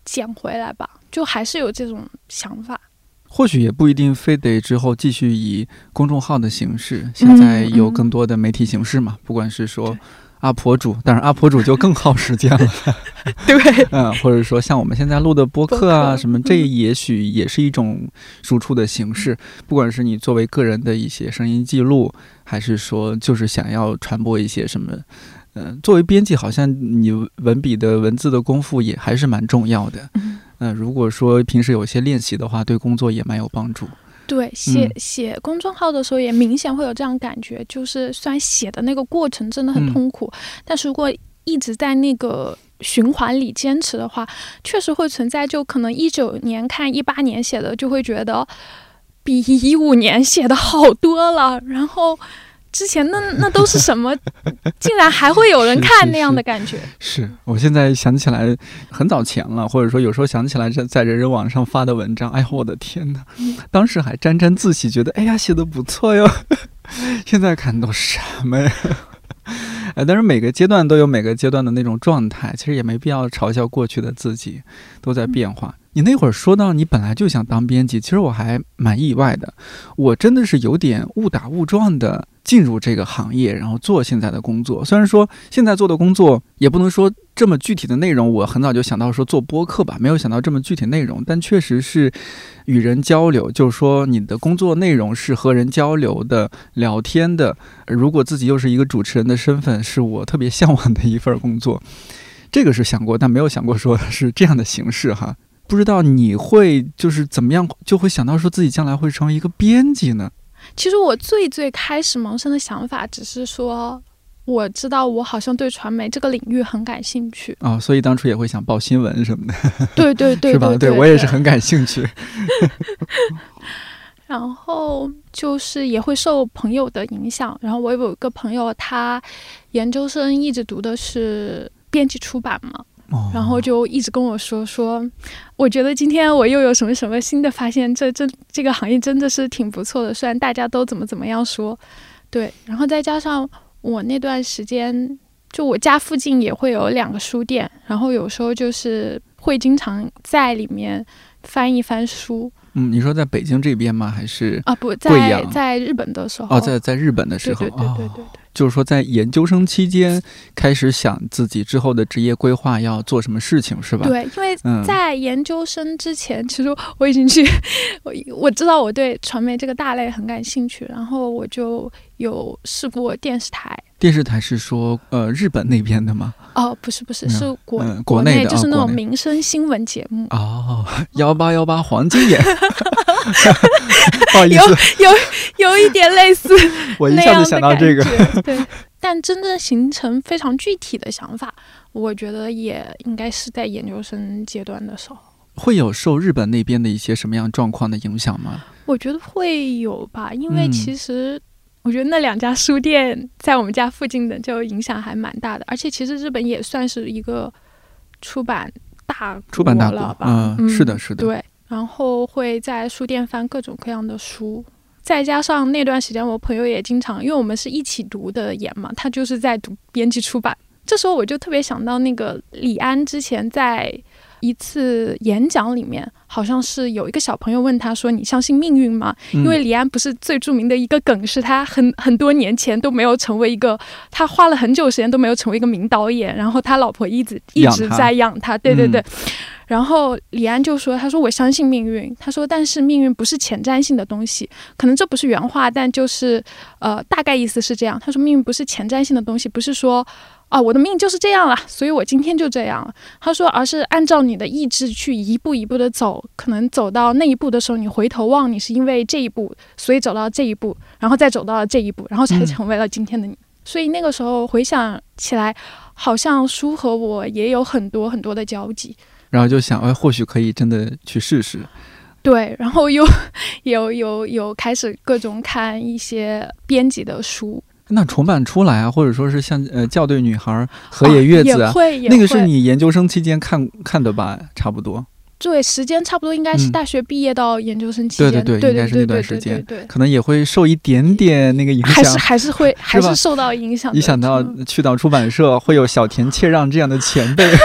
S2: 捡回来吧。就还是有这种想法。
S1: 或许也不一定非得之后继续以公众号的形式，现在有更多的媒体形式嘛，不管是说。阿婆主，但是阿婆主就更耗时间了。
S2: 对，
S1: 嗯，或者说像我们现在录的播客啊，什么，这也许也是一种输出的形式。不管是你作为个人的一些声音记录，还是说就是想要传播一些什么，嗯，作为编辑，好像你文笔的文字的功夫也还是蛮重要的。嗯，如果说平时有些练习的话，对工作也蛮有帮助。
S2: 对，写写公众号的时候也明显会有这样感觉，就是虽然写的那个过程真的很痛苦，但是如果一直在那个循环里坚持的话，确实会存在。就可能一九年看一八年写的，就会觉得比一五年写的好多了，然后。之前那那都是什么？竟然还会有人看那样的感觉？
S1: 是我现在想起来很早前了，或者说有时候想起来在在人人网上发的文章，哎呀，我的天哪！当时还沾沾自喜，觉得哎呀写的不错哟。现在看都什么呀？哎，但是每个阶段都有每个阶段的那种状态，其实也没必要嘲笑过去的自己，都在变化。你那会儿说到你本来就想当编辑，其实我还蛮意外的。我真的是有点误打误撞的进入这个行业，然后做现在的工作。虽然说现在做的工作也不能说这么具体的内容，我很早就想到说做播客吧，没有想到这么具体内容，但确实是与人交流，就是说你的工作内容是和人交流的、聊天的。如果自己又是一个主持人的身份，是我特别向往的一份工作。这个是想过，但没有想过说是这样的形式哈。不知道你会就是怎么样就会想到说自己将来会成为一个编辑呢？
S2: 其实我最最开始萌生的想法只是说，我知道我好像对传媒这个领域很感兴趣
S1: 啊，所以当初也会想报新闻什么的。
S2: 对对对，
S1: 是吧？
S2: 对
S1: 我也是很感兴趣。
S2: 然后就是也会受朋友的影响，然后我有一个朋友，他研究生一直读的是编辑出版嘛，然后就一直跟我说说，我觉得今天我又有什么什么新的发现，这这这个行业真的是挺不错的，虽然大家都怎么怎么样说，对，然后再加上我那段时间，就我家附近也会有两个书店，然后有时候就是会经常在里面翻一翻书。
S1: 嗯，你说在北京这边吗？还是
S2: 啊？不在在日本的时候
S1: 哦，在在日本的时候，
S2: 对对对对对，
S1: 就是说在研究生期间开始想自己之后的职业规划要做什么事情，是吧？
S2: 对，因为在研究生之前，其实我已经去，我 我知道我对传媒这个大类很感兴趣，然后我就有试过电视台。
S1: 电视台是说，呃，日本那边的吗？
S2: 哦，不是，不是，是国
S1: 国
S2: 内的，就是那种民生新闻节目。
S1: 哦，幺八幺八黄金眼，不好意思，
S2: 有有有一点类似。
S1: 我一下子想到这个，
S2: 对。但真正形成非常具体的想法，我觉得也应该是在研究生阶段的时候。
S1: 会有受日本那边的一些什么样状况的影响吗？
S2: 我觉得会有吧，因为其实。我觉得那两家书店在我们家附近的就影响还蛮大的，而且其实日本也算是一个出版大
S1: 出版大
S2: 了
S1: 吧？嗯，是的，是的。
S2: 对，然后会在书店翻各种各样的书，再加上那段时间我朋友也经常，因为我们是一起读的研嘛，他就是在读编辑出版，这时候我就特别想到那个李安之前在。一次演讲里面，好像是有一个小朋友问他说：“你相信命运吗？”因为李安不是最著名的一个梗，是他很很多年前都没有成为一个，他花了很久时间都没有成为一个名导演，然后他老婆一直一直在养他。对对对。然后李安就说：“他说我相信命运。他说，但是命运不是前瞻性的东西，可能这不是原话，但就是呃，大概意思是这样。他说，命运不是前瞻性的东西，不是说。”啊，我的命就是这样了，所以我今天就这样了。他说，而是按照你的意志去一步一步的走，可能走到那一步的时候，你回头望，你是因为这一步，所以走到这一步，然后再走到了这一步，然后才成为了今天的你。所以那个时候回想起来，好像书和我也有很多很多的交集。
S1: 然后就想，哎，或许可以真的去试试。
S2: 对，然后又 有有有开始各种看一些编辑的书。
S1: 那重版出来啊，或者说是像呃校对女孩、河野月子
S2: 啊，
S1: 那个是你研究生期间看看的吧？差不多。
S2: 对，时间差不多应该是大学毕业到研究生期
S1: 间，对对对，应该是那段时间，可能也会受一点点那个影响，
S2: 还是还是会还是受到影响。
S1: 一想到去到出版社会有小田切让这样的前辈。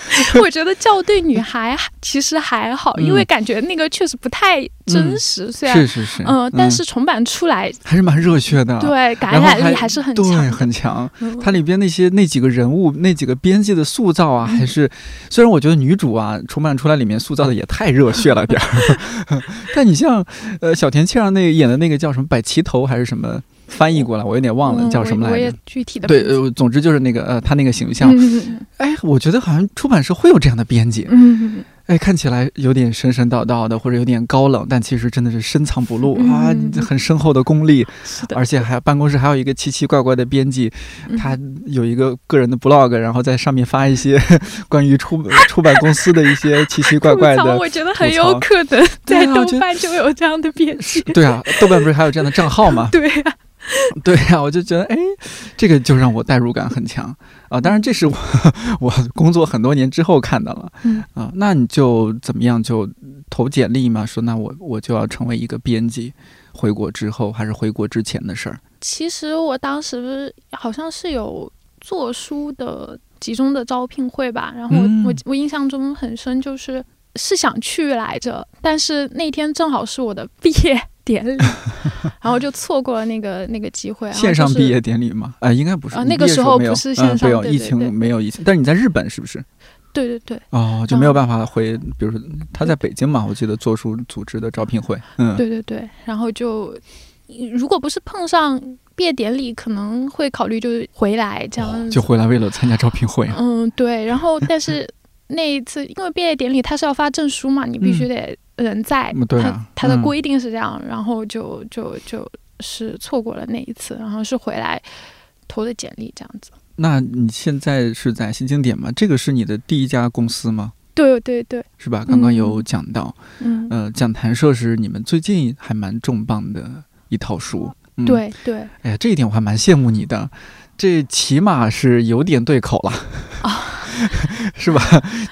S2: 我觉得校对女孩其实还好，因为感觉那个确实不太真实。虽然
S1: 是是是，
S2: 嗯，但是重版出来
S1: 还是蛮热血的。
S2: 对，感染力还是很强，
S1: 对，很强。它里边那些那几个人物、那几个编辑的塑造啊，还是虽然我觉得女主啊重版出来里面塑造的也太热血了点儿，但你像呃小田切让那演的那个叫什么百齐头还是什么？翻译过来，我有点忘了叫什么来着。
S2: 我也具体的
S1: 对，呃，总之就是那个呃，他那个形象。哎，我觉得好像出版社会有这样的编辑。嗯。哎，看起来有点神神叨叨的，或者有点高冷，但其实真的是深藏不露啊，很深厚的功力。
S2: 是的。
S1: 而且还办公室还有一个奇奇怪怪的编辑，他有一个个人的 blog，然后在上面发一些 关于出 出版公司的一些奇奇怪怪的。
S2: 我觉得很有可能在豆瓣就有这样的编辑。
S1: 对啊，豆瓣不是还有这样的账号吗？
S2: 对呀。
S1: 对呀，我就觉得，哎，这个就让我代入感很强啊。当然，这是我 我工作很多年之后看到了，嗯啊，那你就怎么样就投简历嘛？说那我我就要成为一个编辑。回国之后还是回国之前的事儿？
S2: 其实我当时好像是有做书的集中的招聘会吧，然后我我我印象中很深，就是是想去来着，但是那天正好是我的毕业。典礼，然后就错过了那个 那个机会。
S1: 线上毕业典礼吗？啊，应该不是。
S2: 啊，那个时候不是线上，
S1: 没有疫情，没有疫情。但是你在日本是不是？
S2: 对对对。
S1: 哦，就没有办法回，比如说他在北京嘛，我记得做书组织的招聘会。嗯，
S2: 对对对。然后就，如果不是碰上毕业典礼，可能会考虑就是回来这样。
S1: 就回来为了参加招聘会。
S2: 嗯，对。然后，但是那一次，因为毕业典礼他是要发证书嘛，你必须得。人在，他他的规定是这样，然后就就就是错过了那一次，然后是回来投的简历这样子。
S1: 那你现在是在新经典吗？这个是你的第一家公司吗？
S2: 对对对，
S1: 是吧？刚刚有讲到，嗯，呃，讲谈社是你们最近还蛮重磅的一套书。
S2: 对对，
S1: 哎呀，这一点我还蛮羡慕你的，这起码是有点对口了啊，是吧？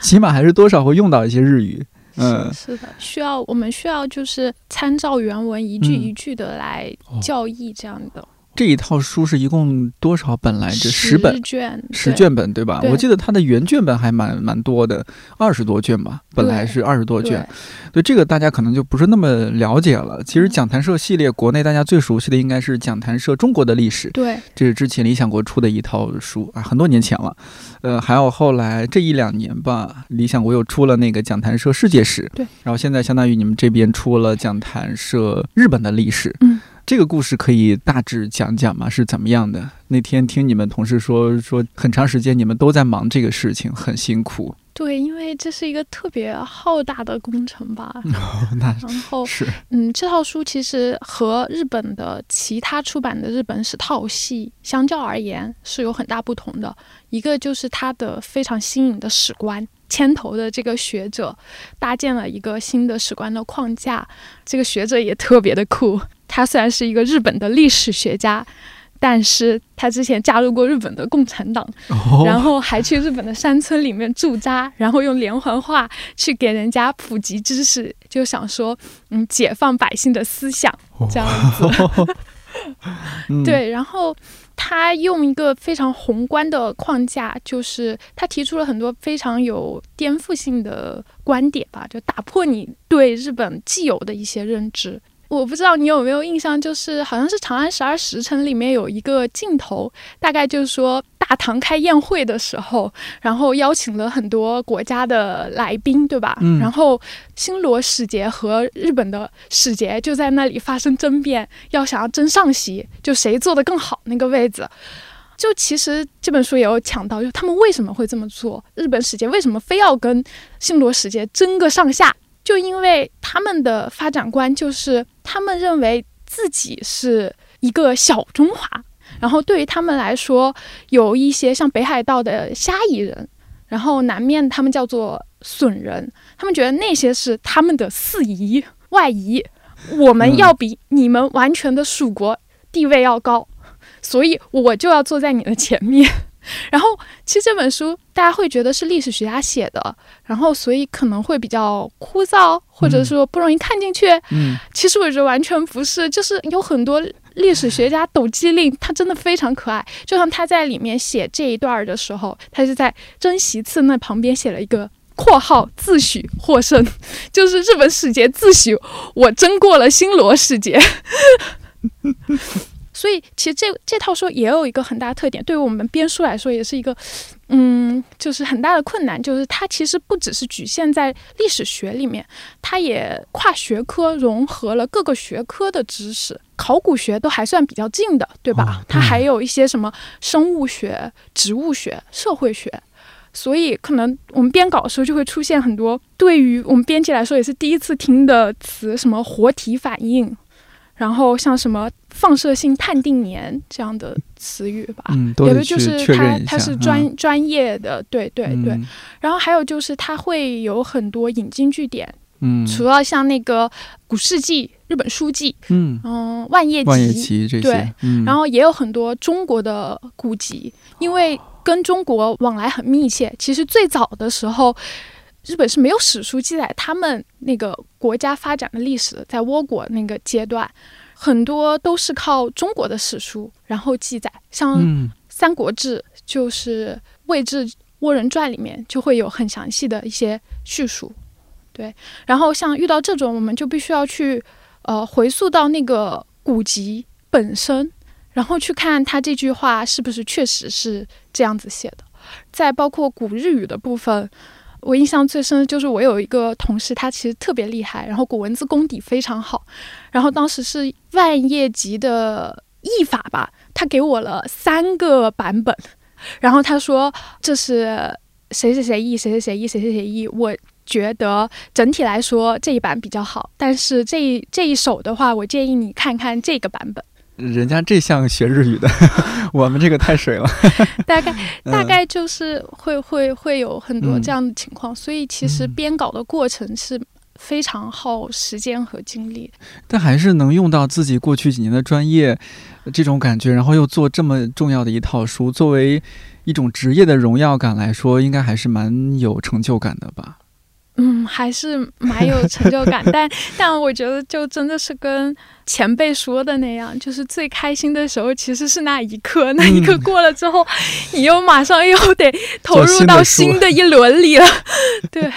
S1: 起码还是多少会用到一些日语。
S2: 嗯，是的，需要我们需要就是参照原文一句一句的来教义这样的。
S1: 这一套书是一共多少本来着？十本
S2: 卷，
S1: 十卷本对吧？我记得它的原卷本还蛮蛮多的，二十多卷吧，本来是二十多卷。对这个大家可能就不是那么了解了。其实讲谈社系列，国内大家最熟悉的应该是讲谈社中国的历史。
S2: 对，
S1: 这是之前理想国出的一套书啊，很多年前了。呃，还有后来这一两年吧，理想国又出了那个讲谈社世界史。
S2: 对，
S1: 然后现在相当于你们这边出了讲谈社日本的历史。
S2: 嗯。
S1: 这个故事可以大致讲讲吗？是怎么样的？那天听你们同事说，说很长时间你们都在忙这个事情，很辛苦。
S2: 对，因为这是一个特别浩大的工程吧。
S1: 那
S2: 然后
S1: 是
S2: 嗯，这套书其实和日本的其他出版的日本史套系相较而言是有很大不同的。一个就是它的非常新颖的史观，牵头的这个学者搭建了一个新的史观的框架，这个学者也特别的酷。他虽然是一个日本的历史学家，但是他之前加入过日本的共产党，然后还去日本的山村里面驻扎，然后用连环画去给人家普及知识，就想说，嗯，解放百姓的思想这样子。对，然后他用一个非常宏观的框架，就是他提出了很多非常有颠覆性的观点吧，就打破你对日本既有的一些认知。我不知道你有没有印象，就是好像是《长安十二时辰》里面有一个镜头，大概就是说大唐开宴会的时候，然后邀请了很多国家的来宾，对吧？嗯。然后新罗使节和日本的使节就在那里发生争辩，要想要争上席，就谁坐的更好那个位子。就其实这本书也有讲到，就他们为什么会这么做？日本使节为什么非要跟新罗使节争个上下？就因为他们的发展观就是，他们认为自己是一个小中华，然后对于他们来说，有一些像北海道的虾夷人，然后南面他们叫做损人，他们觉得那些是他们的四夷外夷，我们要比你们完全的蜀国地位要高，所以我就要坐在你的前面。然后，其实这本书大家会觉得是历史学家写的，然后所以可能会比较枯燥，或者说不容易看进去。
S1: 嗯，
S2: 其实我觉得完全不是，就是有很多历史学家抖机灵，他真的非常可爱。就像他在里面写这一段的时候，他是在真席次那旁边写了一个括号自诩获胜，就是日本使节自诩我争过了新罗使节。所以，其实这这套书也有一个很大的特点，对于我们编书来说，也是一个，嗯，就是很大的困难，就是它其实不只是局限在历史学里面，它也跨学科融合了各个学科的知识，考古学都还算比较近的，对吧？它还有一些什么生物学、植物学、社会学，所以可能我们编稿的时候就会出现很多对于我们编辑来说也是第一次听的词，什么活体反应。然后像什么放射性判定年这样的词语吧，有的就是它它是专专业的，对对对。然后还有就是它会有很多引经据典，
S1: 嗯，
S2: 除了像那个古世纪、日本书记，嗯嗯，万叶
S1: 集
S2: 这些，对，然后也有很多中国的古籍，因为跟中国往来很密切。其实最早的时候，日本是没有史书记载他们那个。国家发展的历史，在倭国那个阶段，很多都是靠中国的史书然后记载，像《三国志》就是《魏志倭人传》里面就会有很详细的一些叙述。对，然后像遇到这种，我们就必须要去呃回溯到那个古籍本身，然后去看他这句话是不是确实是这样子写的。再包括古日语的部分。我印象最深的就是我有一个同事，他其实特别厉害，然后古文字功底非常好。然后当时是万叶集的译法吧，他给我了三个版本，然后他说这是谁谁谁译，谁谁谁译，谁谁谁译。我觉得整体来说这一版比较好，但是这这一首的话，我建议你看看这个版本。
S1: 人家这像学日语的，我们这个太水了。
S2: 大概 大概就是会会会有很多这样的情况，所以其实编稿的过程是非常耗时间和精力。
S1: 但还是能用到自己过去几年的专业这种感觉，然后又做这么重要的一套书，作为一种职业的荣耀感来说，应该还是蛮有成就感的吧。
S2: 嗯，还是蛮有成就感，但但我觉得就真的是跟前辈说的那样，就是最开心的时候其实是那一刻，那一刻过了之后，你又马上又得投入到新的一轮里了。对，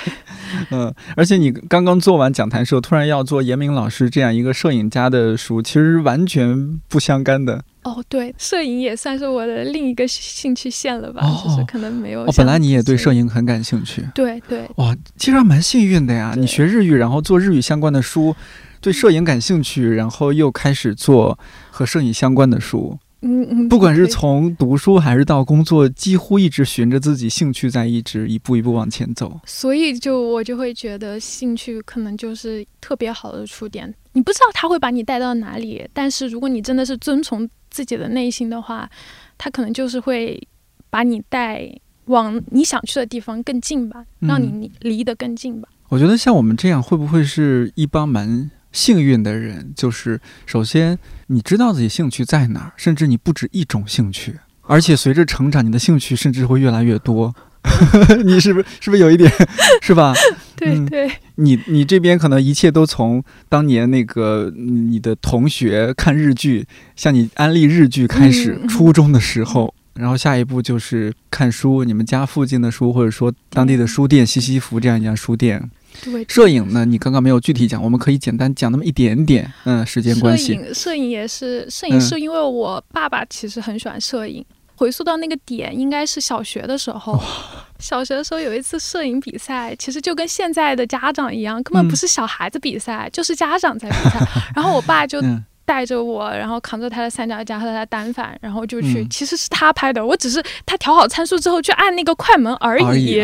S1: 嗯，而且你刚刚做完讲坛社，突然要做严明老师这样一个摄影家的书，其实完全不相干的。
S2: 哦，对，摄影也算是我的另一个兴趣线了吧，就是可能没有。
S1: 哦，本来你也对摄影很感兴趣。
S2: 对对。
S1: 哇，其实还蛮幸运的呀！你学日语，然后做日语相关的书，对摄影感兴趣，然后又开始做和摄影相关的书。
S2: 嗯嗯。
S1: 不管是从读书还是到工作，几乎一直循着自己兴趣在一直一步一步往前走。
S2: 所以，就我就会觉得兴趣可能就是特别好的触点。你不知道他会把你带到哪里，但是如果你真的是遵从。自己的内心的话，他可能就是会把你带往你想去的地方更近吧，让你离得更近吧。
S1: 我觉得像我们这样，会不会是一帮蛮幸运的人？就是首先你知道自己兴趣在哪儿，甚至你不止一种兴趣，而且随着成长，你的兴趣甚至会越来越多。你是不是是不是有一点是吧？
S2: 对对，
S1: 你你这边可能一切都从当年那个你的同学看日剧，向你安利日剧开始，初中的时候，然后下一步就是看书，你们家附近的书，或者说当地的书店西西弗这样一家书店。
S2: 对，
S1: 摄影呢，你刚刚没有具体讲，我们可以简单讲那么一点点。嗯，时间关系。
S2: 摄影摄影也是摄影，是因为我爸爸其实很喜欢摄影。回溯到那个点，应该是小学的时候。小学的时候有一次摄影比赛，其实就跟现在的家长一样，根本不是小孩子比赛，就是家长在比赛。然后我爸就带着我，然后扛着他的三脚架和他的单反，然后就去。其实是他拍的，我只是他调好参数之后去按那个快门而已。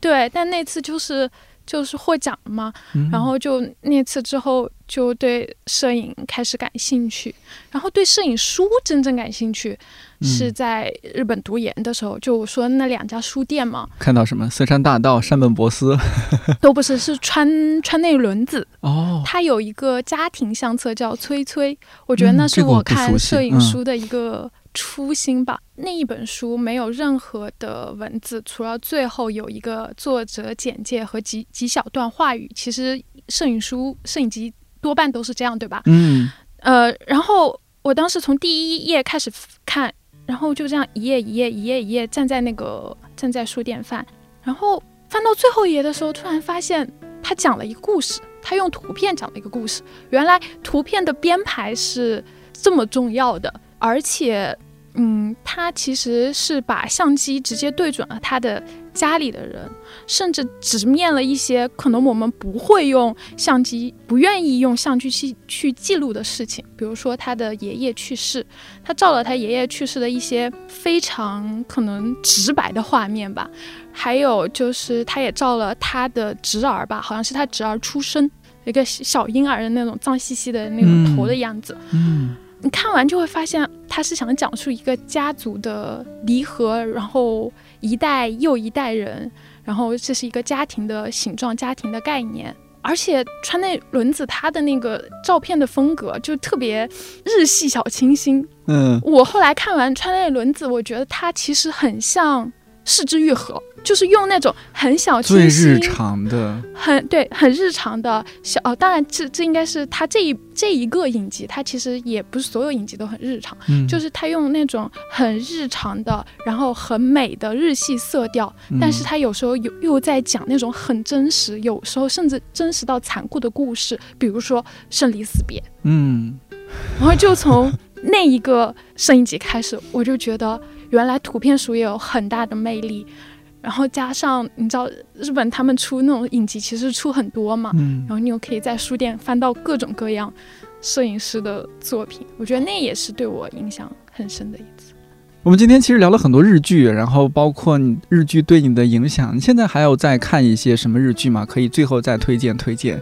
S2: 对，但那次就是就是获奖了嘛，然后就那次之后就对摄影开始感兴趣，然后对摄影书真正感兴趣。是在日本读研的时候，就我说那两家书店嘛，
S1: 看到什么？森山大道、山本博司，
S2: 都不是，是川川内轮子。哦。他有一个家庭相册叫《崔崔》，我觉得那是我看摄影书的一个初心吧。那一本书没有任何的文字，除了最后有一个作者简介和几几小段话语。其实摄影书、摄影集多半都是这样，对吧？
S1: 嗯。
S2: 呃，然后我当时从第一页开始看。然后就这样一页一页一页一页站在那个站在书店翻，然后翻到最后一页的时候，突然发现他讲了一个故事，他用图片讲了一个故事。原来图片的编排是这么重要的，而且。嗯，他其实是把相机直接对准了他的家里的人，甚至直面了一些可能我们不会用相机、不愿意用相机去去记录的事情。比如说他的爷爷去世，他照了他爷爷去世的一些非常可能直白的画面吧。还有就是他也照了他的侄儿吧，好像是他侄儿出生一个小婴儿的那种脏兮兮的那种头的样子。
S1: 嗯。
S2: 你看完就会发现，他是想讲述一个家族的离合，然后一代又一代人，然后这是一个家庭的形状、家庭的概念。而且川内轮子他的那个照片的风格就特别日系小清新。
S1: 嗯，
S2: 我后来看完川内轮子，我觉得他其实很像市之愈合。就是用那种很小清新、
S1: 最日常的，
S2: 很对，很日常的小哦。当然，这这应该是他这一这一个影集，他其实也不是所有影集都很日常。嗯，就是他用那种很日常的，然后很美的日系色调，但是他有时候又又在讲那种很真实，有时候甚至真实到残酷的故事，比如说生离死别。
S1: 嗯，
S2: 然后就从那一个摄影集开始，我就觉得原来图片书也有很大的魅力。然后加上你知道日本他们出那种影集其实出很多嘛，然后你又可以在书店翻到各种各样摄影师的作品，我觉得那也是对我影响很深的一次。
S1: 我们今天其实聊了很多日剧，然后包括日剧对你的影响，你现在还有在看一些什么日剧吗？可以最后再推荐推荐。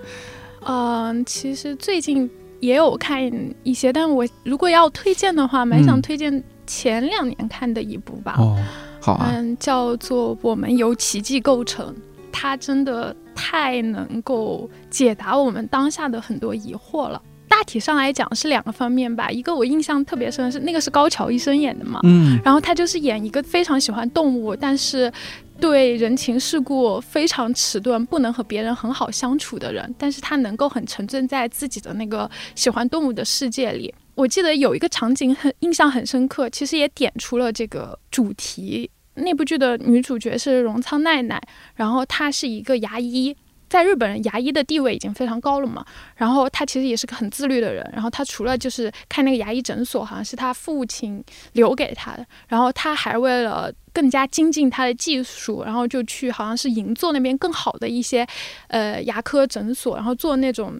S2: 嗯，其实最近也有看一些，但我如果要推荐的话，蛮想推荐前两年看的一部吧。
S1: 哦，好啊，
S2: 嗯，叫做《我们由奇迹构成》，它真的太能够解答我们当下的很多疑惑了。大体上来讲是两个方面吧，一个我印象特别深的是那个是高桥医生演的嘛，
S1: 嗯，
S2: 然后他就是演一个非常喜欢动物，但是对人情世故非常迟钝，不能和别人很好相处的人，但是他能够很沉醉在自己的那个喜欢动物的世界里。我记得有一个场景很印象很深刻，其实也点出了这个主题。那部剧的女主角是荣仓奈奈，然后她是一个牙医。在日本，牙医的地位已经非常高了嘛。然后她其实也是个很自律的人。然后她除了就是开那个牙医诊所，好像是她父亲留给她的。然后她还为了更加精进她的技术，然后就去好像是银座那边更好的一些呃牙科诊所，然后做那种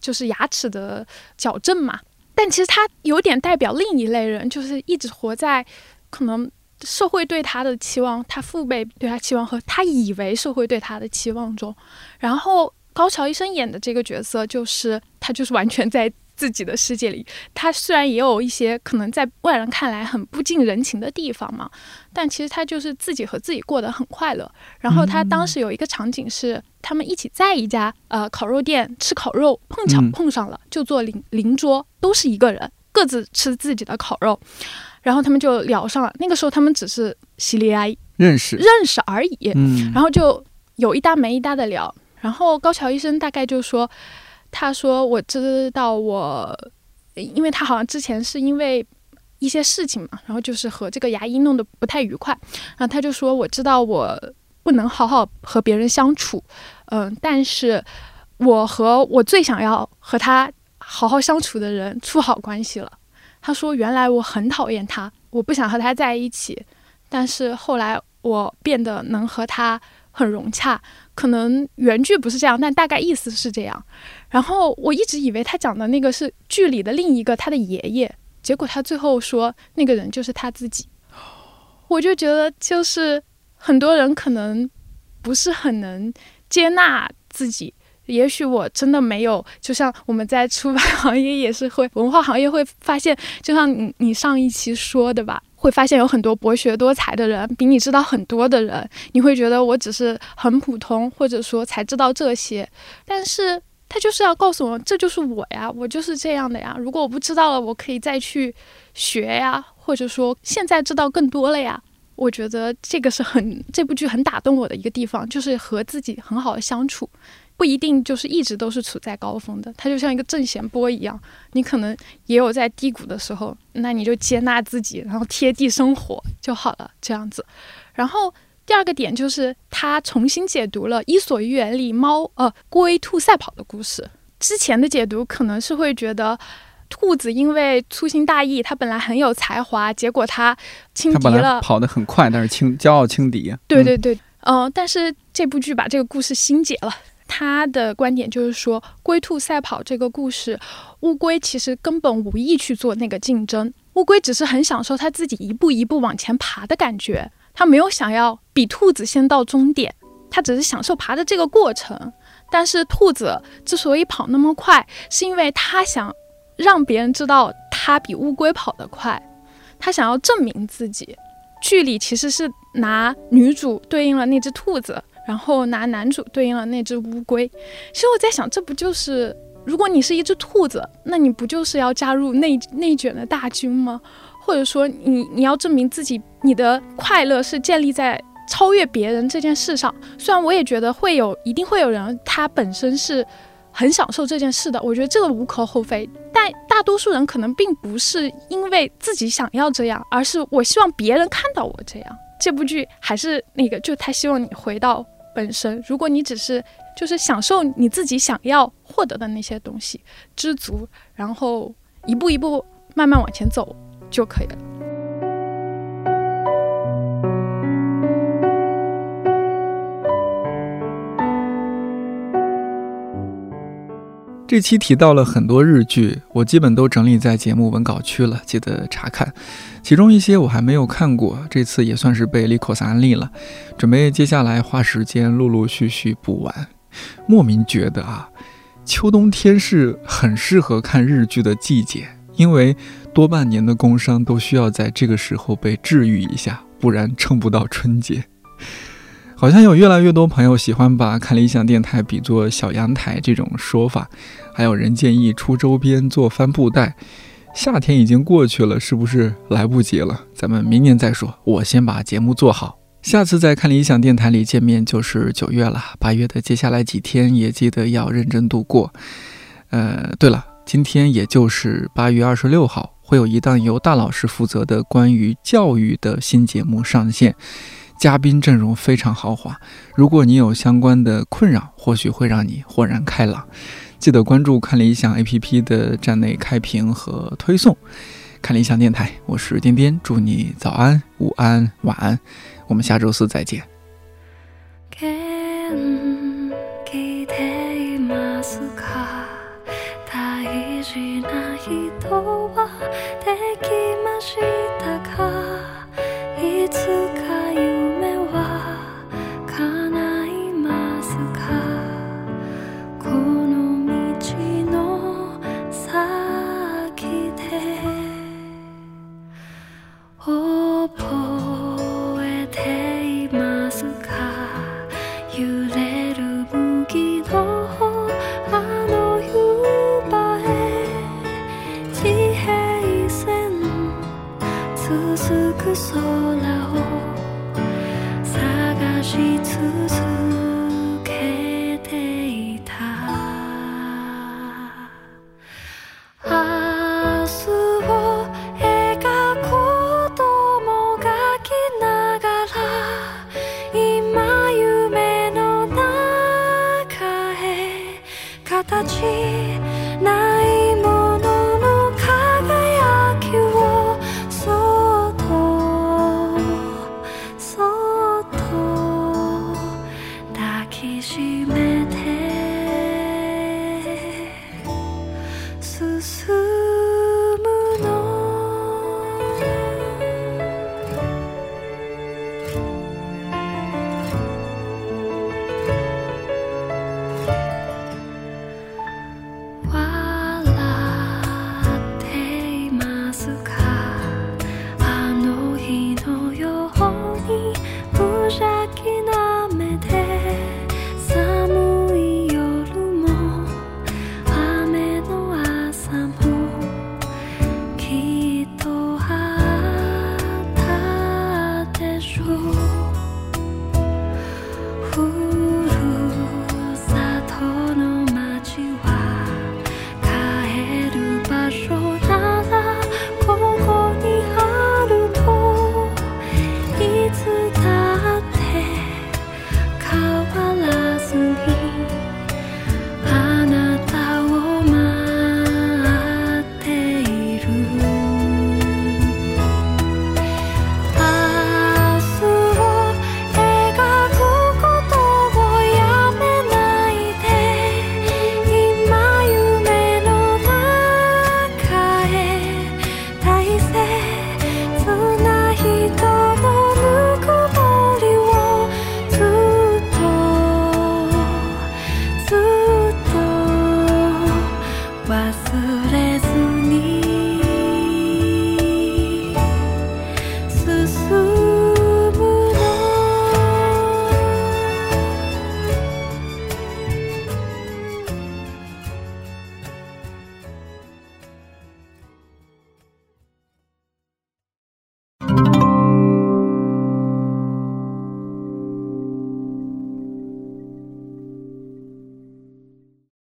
S2: 就是牙齿的矫正嘛。但其实他有点代表另一类人，就是一直活在可能。社会对他的期望，他父辈对他期望和他以为社会对他的期望中，然后高桥医生演的这个角色就是他就是完全在自己的世界里。他虽然也有一些可能在外人看来很不近人情的地方嘛，但其实他就是自己和自己过得很快乐。然后他当时有一个场景是他们一起在一家呃烤肉店吃烤肉，碰巧碰上了，就坐邻邻桌，都是一个人，各自吃自己的烤肉。然后他们就聊上了，那个时候他们只是稀里拉
S1: 认识
S2: 认识而已，嗯，然后就有一搭没一搭的聊。然后高桥医生大概就说，他说我知道我，因为他好像之前是因为一些事情嘛，然后就是和这个牙医弄得不太愉快，然后他就说我知道我不能好好和别人相处，嗯，但是我和我最想要和他好好相处的人处好关系了。他说：“原来我很讨厌他，我不想和他在一起。但是后来我变得能和他很融洽。可能原句不是这样，但大概意思是这样。然后我一直以为他讲的那个是剧里的另一个他的爷爷，结果他最后说那个人就是他自己。我就觉得，就是很多人可能不是很能接纳自己。”也许我真的没有，就像我们在出版行业也是会，文化行业会发现，就像你你上一期说的吧，会发现有很多博学多才的人，比你知道很多的人，你会觉得我只是很普通，或者说才知道这些，但是他就是要告诉我，这就是我呀，我就是这样的呀。如果我不知道了，我可以再去学呀，或者说现在知道更多了呀。我觉得这个是很这部剧很打动我的一个地方，就是和自己很好的相处。不一定就是一直都是处在高峰的，它就像一个正弦波一样，你可能也有在低谷的时候，那你就接纳自己，然后贴地生活就好了，这样子。然后第二个点就是他重新解读了《伊索寓言》里猫呃龟兔赛跑的故事。之前的解读可能是会觉得兔子因为粗心大意，它本来很有才华，结果它轻敌了，
S1: 跑得很快，但是轻骄傲轻敌。
S2: 对对对，嗯，但是这部剧把这个故事新解了。他的观点就是说，龟兔赛跑这个故事，乌龟其实根本无意去做那个竞争，乌龟只是很享受它自己一步一步往前爬的感觉，他没有想要比兔子先到终点，他只是享受爬的这个过程。但是兔子之所以跑那么快，是因为他想让别人知道他比乌龟跑得快，他想要证明自己。剧里其实是拿女主对应了那只兔子。然后拿男主对应了那只乌龟，其实我在想，这不就是如果你是一只兔子，那你不就是要加入内内卷的大军吗？或者说，你你要证明自己，你的快乐是建立在超越别人这件事上。虽然我也觉得会有，一定会有人他本身是很享受这件事的，我觉得这个无可厚非。但大多数人可能并不是因为自己想要这样，而是我希望别人看到我这样。这部剧还是那个，就他希望你回到。本身，如果你只是就是享受你自己想要获得的那些东西，知足，然后一步一步慢慢往前走就可以了。
S1: 这期提到了很多日剧，我基本都整理在节目文稿区了，记得查看。其中一些我还没有看过，这次也算是被利口萨安利了，准备接下来花时间陆陆续续补完。莫名觉得啊，秋冬天是很适合看日剧的季节，因为多半年的工伤都需要在这个时候被治愈一下，不然撑不到春节。好像有越来越多朋友喜欢把看理想电台比作小阳台这种说法，还有人建议出周边做帆布袋。夏天已经过去了，是不是来不及了？咱们明年再说。我先把节目做好，下次再看理想电台里见面就是九月了。八月的接下来几天也记得要认真度过。呃，对了，今天也就是八月二十六号，会有一档由大老师负责的关于教育的新节目上线。嘉宾阵容非常豪华，如果你有相关的困扰，或许会让你豁然开朗。记得关注看理想 APP 的站内开屏和推送。看理想电台，我是颠颠，祝你早安、午安、晚安。我们下周四再见。记得吗？いつか。起。